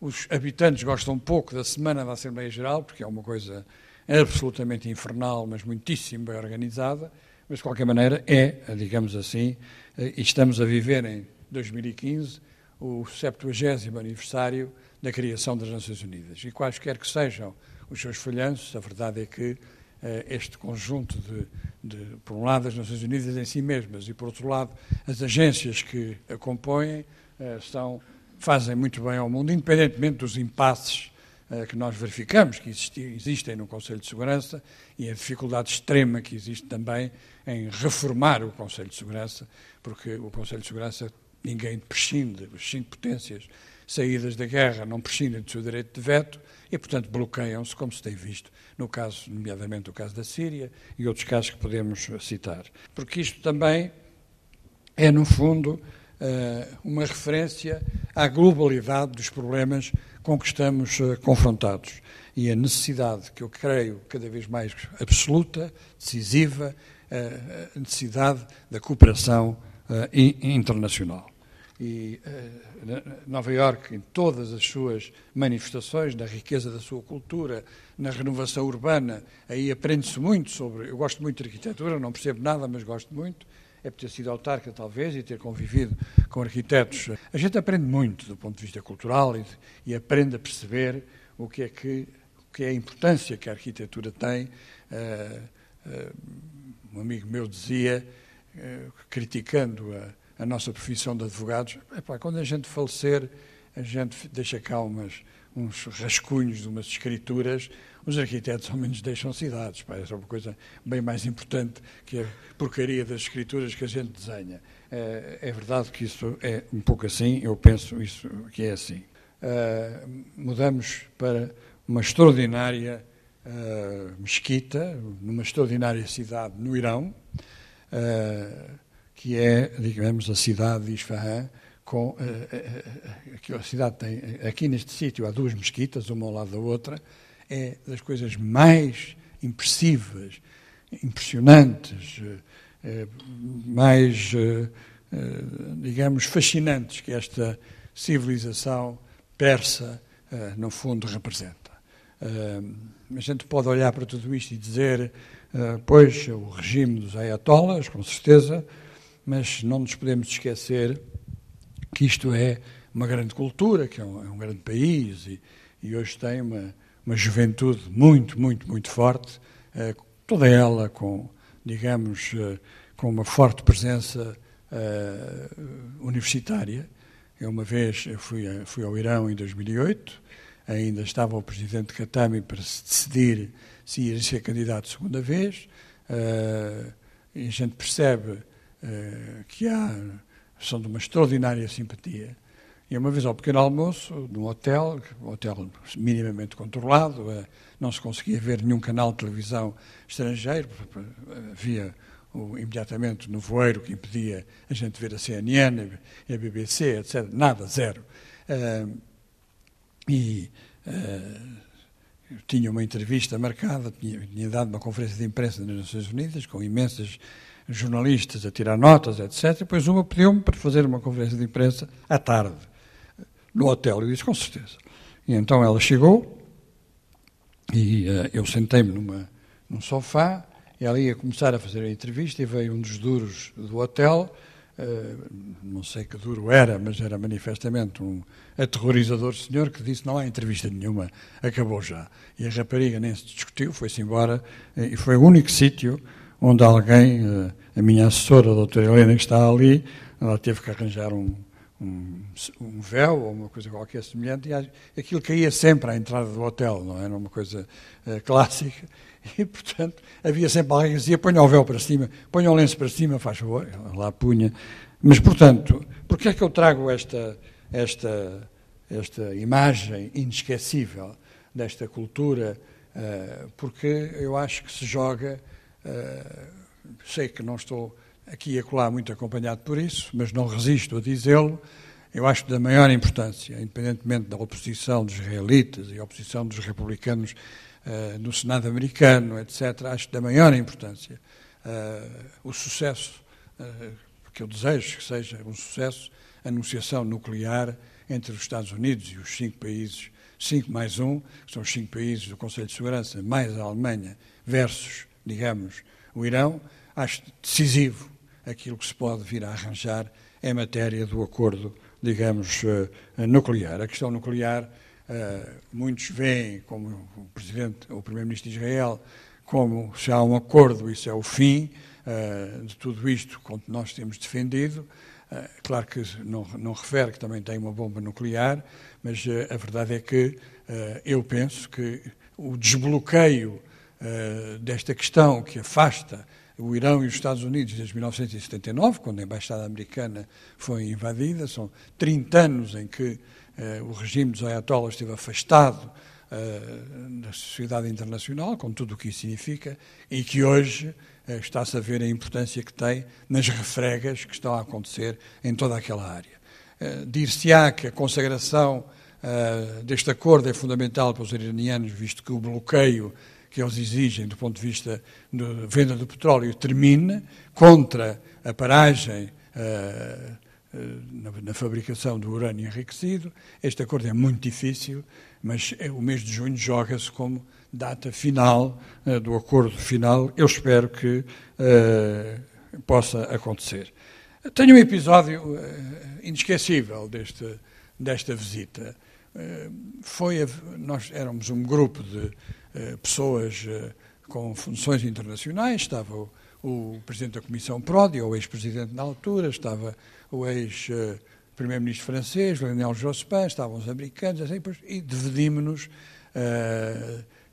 Os habitantes gostam pouco da Semana da Assembleia Geral, porque é uma coisa absolutamente infernal, mas muitíssimo bem organizada. Mas, de qualquer maneira, é, digamos assim, eh, e estamos a viver em 2015 o 70 aniversário da criação das Nações Unidas. E quaisquer que sejam os seus falhanços, a verdade é que eh, este conjunto de, de, por um lado, as Nações Unidas em si mesmas e, por outro lado, as agências que a compõem eh, são, fazem muito bem ao mundo, independentemente dos impasses eh, que nós verificamos que existem no Conselho de Segurança e a dificuldade extrema que existe também em reformar o Conselho de Segurança, porque o Conselho de Segurança ninguém prescinde, as cinco potências saídas da guerra não prescindem do seu direito de veto e, portanto, bloqueiam-se, como se tem visto no caso, nomeadamente o caso da Síria e outros casos que podemos citar. Porque isto também é, no fundo, eh, uma referência à globalidade dos problemas com que estamos eh, confrontados e a necessidade, que eu creio cada vez mais absoluta, decisiva, eh, a necessidade da cooperação internacional e uh, Nova Iorque, em todas as suas manifestações, na riqueza da sua cultura, na renovação urbana, aí aprende-se muito sobre. Eu gosto muito de arquitetura, não percebo nada, mas gosto muito. É por ter sido autarca, talvez, e ter convivido com arquitetos. A gente aprende muito do ponto de vista cultural e, e aprende a perceber o que é que o que é a importância que a arquitetura tem. Uh, uh, um amigo meu dizia, criticando a a nossa profissão de advogados, epá, quando a gente falecer, a gente deixa cá umas, uns rascunhos de umas escrituras, os arquitetos ao menos deixam cidades. Pá, é uma coisa bem mais importante que a porcaria das escrituras que a gente desenha. É, é verdade que isso é um pouco assim, eu penso isso que é assim. Uh, mudamos para uma extraordinária uh, mesquita, numa extraordinária cidade no Irão. Uh, que é, digamos, a cidade de Isfahan, com, uh, uh, a cidade tem, aqui neste sítio há duas mesquitas, uma ao lado da outra, é das coisas mais impressivas, impressionantes, mais, digamos, fascinantes que esta civilização persa, no fundo, representa. a gente pode olhar para tudo isto e dizer, pois, o regime dos ayatollahs, com certeza, mas não nos podemos esquecer que isto é uma grande cultura, que é um, é um grande país e, e, hoje tem uma, uma juventude muito, muito, muito forte, eh, toda ela com, digamos, eh, com uma forte presença eh, universitária. Eu uma vez eu fui, a, fui ao Irão em 2008, ainda estava o presidente Khatami para se decidir se ia ser candidato segunda vez, e a gente percebe eh, que há, são de uma extraordinária simpatia. E uma vez ao pequeno almoço, num hotel, um hotel minimamente controlado, eh, não se conseguia ver nenhum canal de televisão estrangeiro, havia imediatamente no voeiro que impedia a gente ver a CNN, a BBC, etc. Nada, zero. Uh, e tinha uma entrevista marcada, tinha dado uma conferência de imprensa nas Nações Unidas com imensas jornalistas a tirar notas, etc. Depois uma pediu-me para fazer uma conferência de imprensa à tarde, no hotel. Eu disse, com certeza. E então ela chegou e uh, eu sentei-me num sofá, ela ia começar a fazer a entrevista e veio um dos duros do hotel não sei que duro era, mas era manifestamente um aterrorizador senhor que disse não há entrevista nenhuma, acabou já. E a rapariga nem se discutiu, foi-se embora, e foi o único sítio onde alguém, a minha assessora, a doutora Helena, que está ali, ela teve que arranjar um, um, um, véu ou uma coisa qualquer semelhante, e aquilo caía sempre à entrada do hotel, não era uma coisa uh, clássica, e portanto havia sempre alguém que dizia: ponha o véu para cima, ponha o lenço para cima, faz favor, lá punha. Mas portanto, porquê é que eu trago esta, esta, esta imagem inesquecível desta cultura? Uh, porque eu acho que se joga, uh, sei que não estou aqui e acolá muito acompanhado por isso, mas não resisto a dizê-lo, eu acho da maior importância, independentemente da oposição dos israelitas e oposição dos republicanos uh, no Senado americano, etc., acho da maior importância uh, o sucesso, uh, que eu desejo que seja um sucesso, a anunciação nuclear entre os Estados Unidos e os cinco países, cinco mais um, que são os cinco países do Conselho de Segurança, mais a Alemanha, versus, digamos, o Irão, acho decisivo aquilo que se pode vir a arranjar em matéria do acordo, digamos, uh, nuclear. A questão nuclear, uh, muitos veem, como o Presidente, o Primeiro-Ministro de Israel, como se há um acordo, isso é o fim uh, de tudo isto que nós temos defendido. claro que não, não, refere que também tem uma bomba nuclear, mas a verdade é que eu penso que o desbloqueio desta questão que afasta o Irão e os Estados Unidos desde 1979, quando a embaixada americana foi invadida. São 30 anos em que uh, o regime dos ayatollahs esteve afastado uh, da sociedade internacional, com tudo o que isso significa, e que hoje uh, está-se a ver a importância que tem nas refregas que estão a acontecer em toda aquela área. Uh, Dir-se-á que a consagração deste acordo é fundamental para os iranianos, visto que o bloqueio que eles exigem do ponto de vista da venda do petróleo termine, contra a paragem uh, na, na, fabricação do urânio enriquecido. Este acordo é muito difícil, mas é, o mês de junho joga-se como data final uh, do acordo final. Eu espero que possa acontecer. Tenho um episódio inesquecível deste, desta visita. foi a, nós éramos um grupo de pessoas eh, com funções internacionais, estava o, Presidente da Comissão Prodi, o ex-presidente na altura, estava o ex-primeiro-ministro francês, Lionel Jospin, estavam os americanos, assim, e dividimos-nos,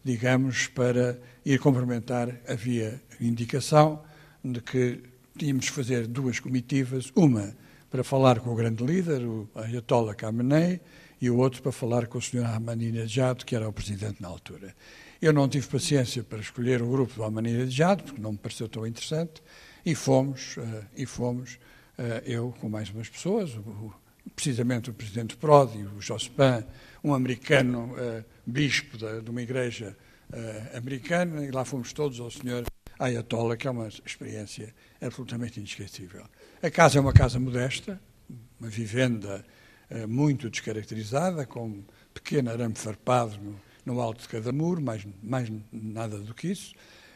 digamos, para ir cumprimentar. Havia indicação de que tínhamos de fazer duas comitivas, uma para falar com o grande líder, o Ayatollah Khamenei, e o outro para falar com o Sr. Ahmadinejad, que era o presidente na altura. Eu não tive paciência para escolher o grupo do Ahmadinejad, porque não me pareceu tão interessante, e fomos, uh, e fomos uh, eu com mais umas pessoas, o, precisamente o presidente Prodi, o Jospin, um americano uh, bispo de, de, uma igreja americana, e lá fomos todos ao senhor Ayatollah, que é uma experiência absolutamente inesquecível. A casa é uma casa modesta, uma vivenda muito descaracterizada, com pequeno arame farpado no, no alto de cada muro, mais, mais nada do que isso,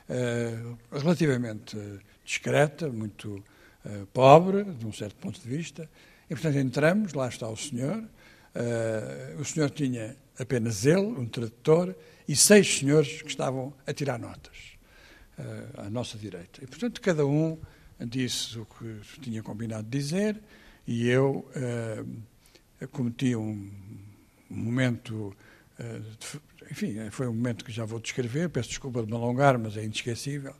uh, relativamente discreta, muito uh, pobre, de um certo ponto de vista. E, portanto, entramos, lá está o senhor. Uh, o senhor tinha apenas ele, um tradutor, e seis senhores que estavam a tirar notas à nossa direita. E, portanto, cada um disse o que tinha combinado dizer, e eu cometi um momento enfim, foi um momento que já vou descrever, peço desculpa de me alongar, mas é inesquecível,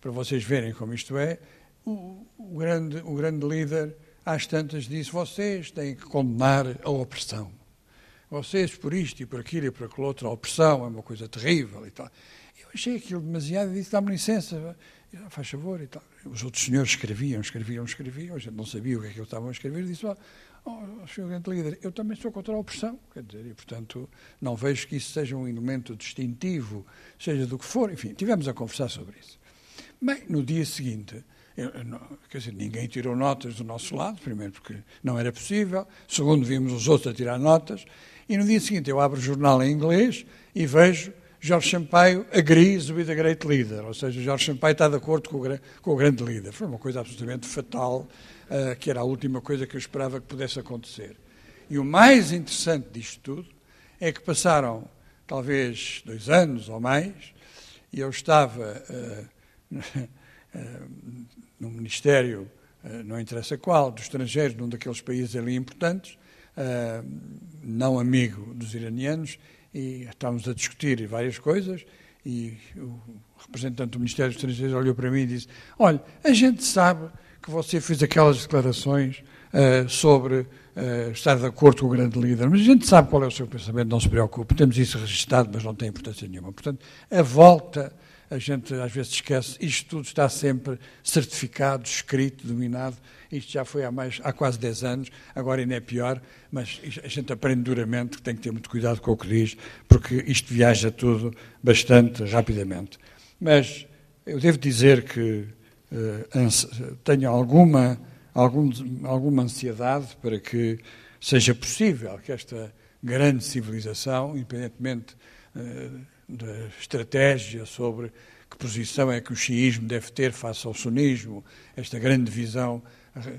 para vocês verem como isto é. O, o, grande, o grande líder, às tantas, disse: vocês têm que condenar a opressão. Vocês, por isto e por aquilo e por aquilo outro, a opressão é uma coisa terrível e tal. Eu achei aquilo demasiado e disse: dá-me licença, faz favor e tal. Os outros senhores escreviam, escreviam, escreviam, a gente não sabia o que é que eu estava a escrever, disse: oh, Sr. Grande Líder, eu também sou contra a opressão, quer dizer, e portanto não vejo que isso seja um elemento distintivo, seja do que for, enfim, tivemos a conversar sobre isso. Bem, no dia seguinte, eu, não, quer dizer, ninguém tirou notas do nosso lado, primeiro porque não era possível, segundo vimos os outros a tirar notas, e no dia seguinte eu abro o jornal em inglês e vejo Jorge Sampaio agrees with the great leader, ou seja, Jorge Sampaio está de acordo com o, com o grande líder. Foi uma coisa absolutamente fatal, uh, que era a última coisa que eu esperava que pudesse acontecer. E o mais interessante disto tudo é que passaram talvez dois anos ou mais, e eu estava uh, uh, no Ministério, não interessa qual, dos estrangeiros, num daqueles países ali importantes, não amigo dos iranianos, e estávamos a discutir várias coisas e o representante do Ministério dos Estrangeiros olhou para mim e disse: Olha, a gente sabe que você fez aquelas declarações uh, sobre uh, estar de acordo com o grande líder, mas a gente sabe qual é o seu pensamento, não se preocupe, temos isso registado, mas não tem importância nenhuma. Portanto, a volta a gente às vezes esquece, isto tudo está sempre certificado, escrito, dominado. Isto já foi há, mais, há quase 10 anos, agora ainda é pior, mas a gente aprende duramente que tem que ter muito cuidado com o que diz, porque isto viaja tudo bastante rapidamente. Mas eu devo dizer que uh, tenho alguma, algum, alguma ansiedade para que seja possível que esta grande civilização, independentemente. Uh, da estratégia sobre que posição é que o xiismo deve ter face ao sunismo, esta grande divisão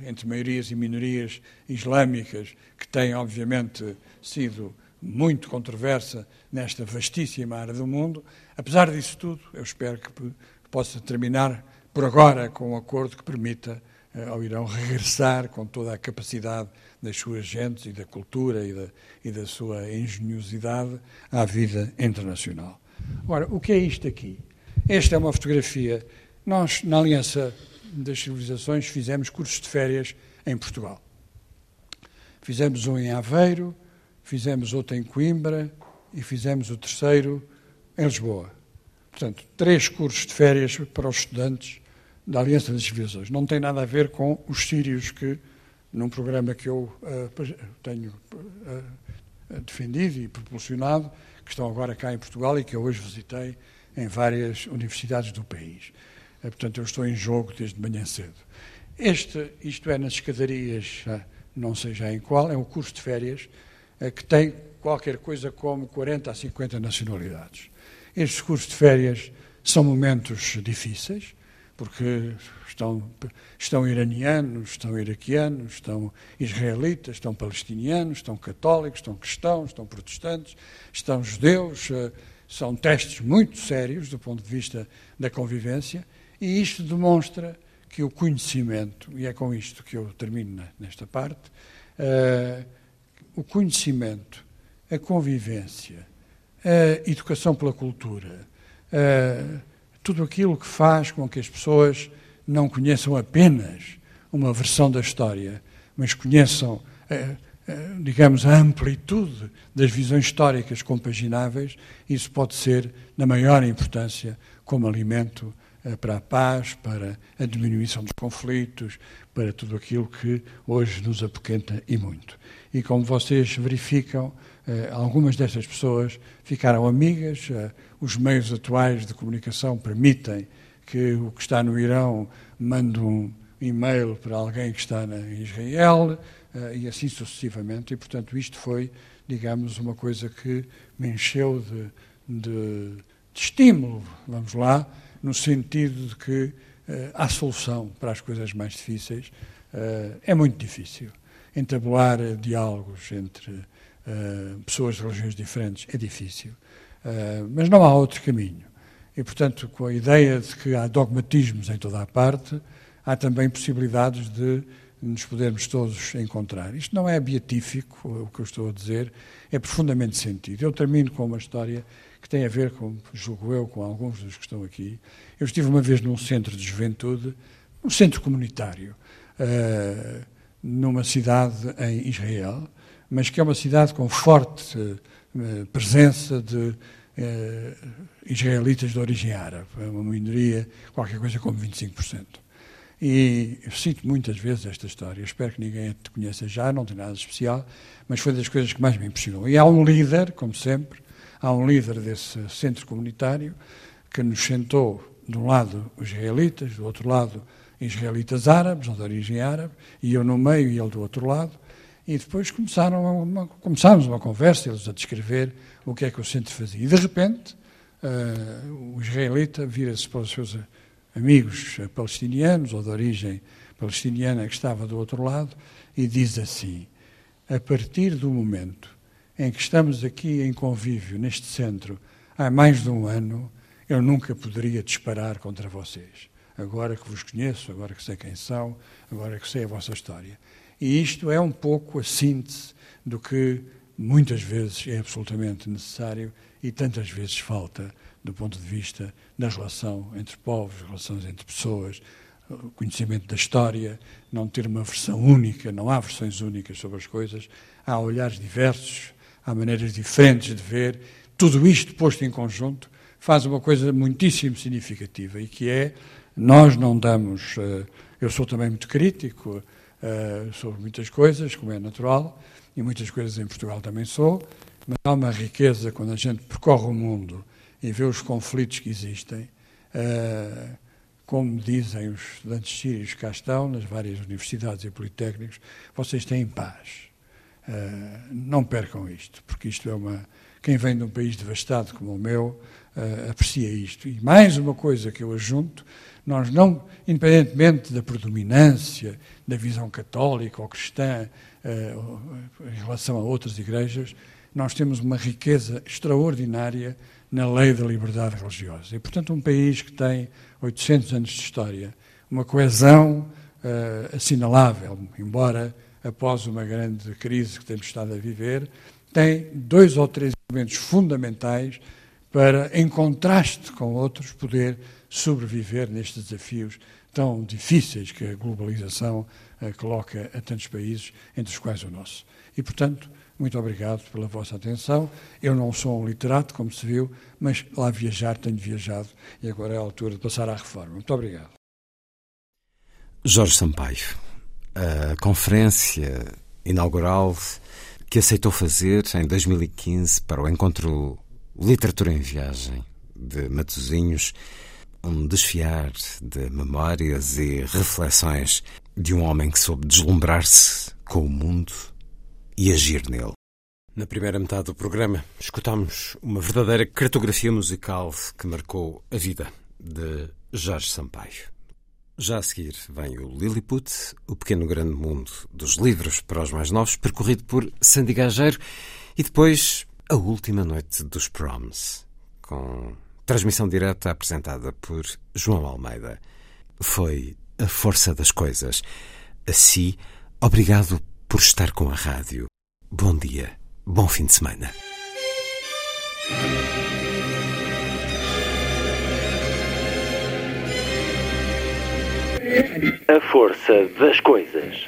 entre maiorias e minorias islâmicas, que tem, obviamente, sido muito controversa nesta vastíssima área do mundo. Apesar disso tudo, eu espero que possa terminar por agora com um acordo que permita eh, ao Irão regressar com toda a capacidade das suas gentes e da cultura e da, e da sua engenhosidade à vida internacional. Ora, o que é isto aqui? Esta é uma fotografia. Nós, na Aliança das Civilizações, fizemos cursos de férias em Portugal. Fizemos um em Aveiro, fizemos outro em Coimbra e fizemos o terceiro em Lisboa. Portanto, três cursos de férias para os estudantes da Aliança das Civilizações. Não tem nada a ver com os sírios que num programa que eu uh, tenho uh, defendido e propulsionado, que estão agora cá em Portugal e que eu hoje visitei em várias universidades do país. Uh, portanto, eu estou em jogo desde manhã cedo. Este, isto é nas escadarias, não sei já em qual, é um curso de férias que tem qualquer coisa como 40 a 50 nacionalidades. Estes cursos de férias são momentos difíceis, porque estão, estão iranianos, estão iraquianos, estão israelitas, estão palestinianos, estão católicos, estão cristãos, estão protestantes, estão judeus. Eh, são testes muito sérios do ponto de vista da convivência e isto demonstra que o conhecimento, e é com isto que eu termino nesta parte, uh, o conhecimento, a convivência, a educação pela cultura, uh, tudo aquilo que faz com que as pessoas não conheçam apenas uma versão da história, mas conheçam, eh, eh, digamos, a amplitude das visões históricas compagináveis, isso pode ser na maior importância como alimento eh, para a paz, para a diminuição dos conflitos, para tudo aquilo que hoje nos apoquenta e muito. E como vocês verificam, algumas destas pessoas ficaram amigas, os meios atuais de comunicação permitem que o que está no Irão mande um e-mail para alguém que está em Israel uh, e assim sucessivamente. E, portanto, isto foi, digamos, uma coisa que me encheu de, de, de estímulo, vamos lá, no sentido de que uh, há solução para as coisas mais difíceis. Uh, é muito difícil. Entabular diálogos entre pessoas de religiões diferentes é difícil. Mas não há outro caminho. E, portanto, com a ideia de que há dogmatismos em toda a parte, há também possibilidades de nos podermos todos encontrar. Isto não é beatífico, o que eu estou a dizer, é profundamente sentido. Eu termino com uma história que tem a ver, com, julgo eu, com alguns dos que estão aqui. Eu estive uma vez num centro de juventude, um centro comunitário, uh, numa cidade em Israel, mas que é uma cidade com forte presença de eh, israelitas de origem árabe, é uma minoria, qualquer coisa como 25%. E eu cito muitas vezes esta história, espero que ninguém a conheça já, não tem nada de especial, mas foi das coisas que mais me impressionou. E há um líder, como sempre, há um líder desse centro comunitário que nos sentou, de um lado, os israelitas, do outro lado, israelitas árabes, ou de origem árabe, e eu no meio e ele do outro lado, e depois começaram uma, começámos uma conversa, eles a descrever o que é que o centro fazia. E de repente, uh, o israelita vira-se para os seus amigos palestinianos ou de origem palestiniana que estava do outro lado e diz assim: a partir do momento em que estamos aqui em convívio neste centro há mais de um ano, eu nunca poderia disparar contra vocês. Agora que vos conheço, agora que sei quem são, agora que sei a vossa história. E isto é um pouco a síntese do que muitas vezes é absolutamente necessário e tantas vezes falta do ponto de vista da relação entre povos, relações entre pessoas, conhecimento da história, não ter uma versão única, não há versões únicas sobre as coisas, há olhares diversos, há maneiras diferentes de ver. Tudo isto posto em conjunto faz uma coisa muitíssimo significativa e que é nós não damos. Eh, eu sou também muito crítico uh, sobre muitas coisas, como é natural, e muitas coisas em Portugal também sou, mas há uma riqueza quando a gente percorre o mundo e vê os conflitos que existem. Uh, como dizem os estudantes sírios que cá estão, nas várias universidades e politécnicos, vocês têm paz. Uh, não percam isto, porque isto é uma. Quem vem de um país devastado como o meu uh, aprecia isto. E mais uma coisa que eu ajunto: nós não, independentemente da predominância da visão católica ou cristã uh, em relação a outras igrejas, nós temos uma riqueza extraordinária na lei da liberdade religiosa. E, portanto, um país que tem 800 anos de história, uma coesão uh, assinalável, embora após uma grande crise que temos estado a viver, tem dois ou três elementos fundamentais para, em contraste com outros, poder sobreviver nestes desafios tão difíceis que a globalização uh, coloca a tantos países, entre os quais o nosso. E, portanto, muito obrigado pela vossa atenção. Eu não sou um literato, como se viu, mas lá viajar tenho viajado e agora é a altura de passar à reforma. Muito obrigado. Jorge Sampaio, a conferência inaugural que aceitou fazer em 2015 para o encontro Literatura em Viagem de Matosinhos um desfiar de memórias e reflexões de um homem que soube deslumbrar-se com o mundo e agir nele. Na primeira metade do programa, escutamos uma verdadeira cartografia musical que marcou a vida de Jorge Sampaio. Já a seguir vem o Lilliput, o pequeno grande mundo dos livros para os mais novos, percorrido por Sandy Gageiro, e depois a última noite dos Proms, com Transmissão direta apresentada por João Almeida. Foi a força das coisas. Assim, obrigado por estar com a rádio. Bom dia, bom fim de semana. A força das coisas.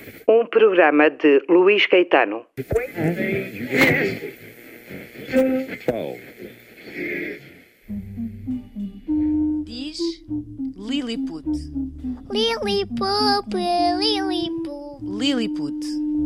Programa de Luís Caetano. Diz Lilliput. Lilliput, Lilliput. Lilliput.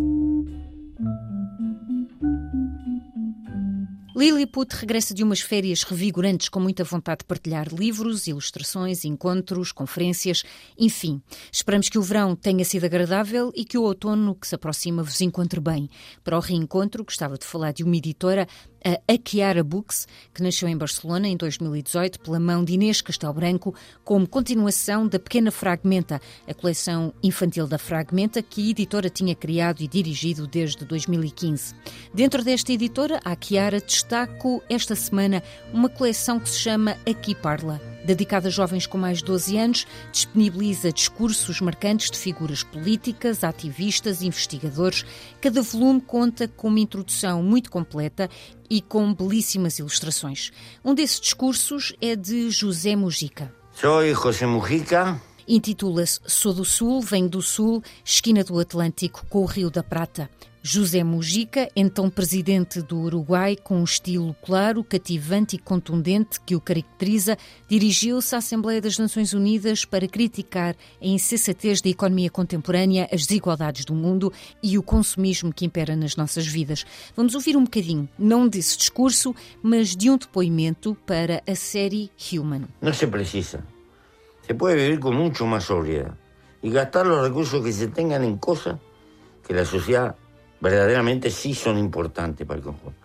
Lilliput regressa de umas férias revigorantes com muita vontade de partilhar livros, ilustrações, encontros, conferências, enfim. Esperamos que o verão tenha sido agradável e que o outono que se aproxima vos encontre bem. Para o reencontro, gostava de falar de uma editora a Aquiara Books, que nasceu em Barcelona em 2018 pela mão de Inês Castelo Branco, como continuação da Pequena Fragmenta, a coleção infantil da Fragmenta que a editora tinha criado e dirigido desde 2015. Dentro desta editora, a Aquiara destaco esta semana uma coleção que se chama Aqui Parla dedicada a jovens com mais de 12 anos, disponibiliza discursos marcantes de figuras políticas, ativistas, investigadores. Cada volume conta com uma introdução muito completa e com belíssimas ilustrações. Um desses discursos é de José Mujica. Sou José Mujica. Intitula-se Sou do Sul, Venho do Sul, Esquina do Atlântico com o Rio da Prata. José Mujica, então presidente do Uruguai, com um estilo claro, cativante e contundente que o caracteriza, dirigiu-se à Assembleia das Nações Unidas para criticar a insensatez da economia contemporânea, as desigualdades do mundo e o consumismo que impera nas nossas vidas. Vamos ouvir um bocadinho, não desse discurso, mas de um depoimento para a série Human. Não se precisa. Se pode viver com muito mais sobriedade e gastar os recursos que se tenham em coisas que a sociedade verdaderamente sí son importantes para el conjunto.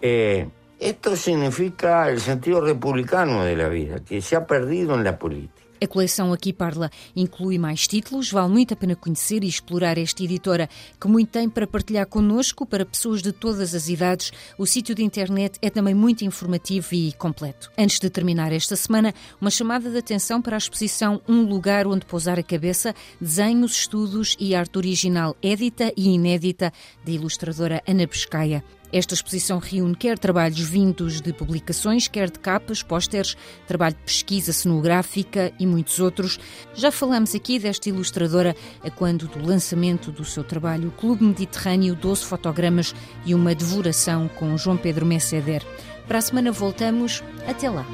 Eh, esto significa el sentido republicano de la vida, que se ha perdido en la política. A coleção Aqui Parla inclui mais títulos, vale muito a pena conhecer e explorar esta editora, que muito tem para partilhar connosco, para pessoas de todas as idades. O sítio de internet é também muito informativo e completo. Antes de terminar esta semana, uma chamada de atenção para a exposição Um Lugar Onde Pousar a Cabeça, desenhos, estudos e arte original édita e inédita da ilustradora Ana Pescaia. Esta exposição reúne quer trabalhos vindos de publicações, quer de capas, pósteres, trabalho de pesquisa cenográfica e muitos outros. Já falamos aqui desta ilustradora a quando do lançamento do seu trabalho Clube Mediterrâneo, 12 fotogramas e uma devoração com João Pedro Messeder. Para a semana voltamos. Até lá.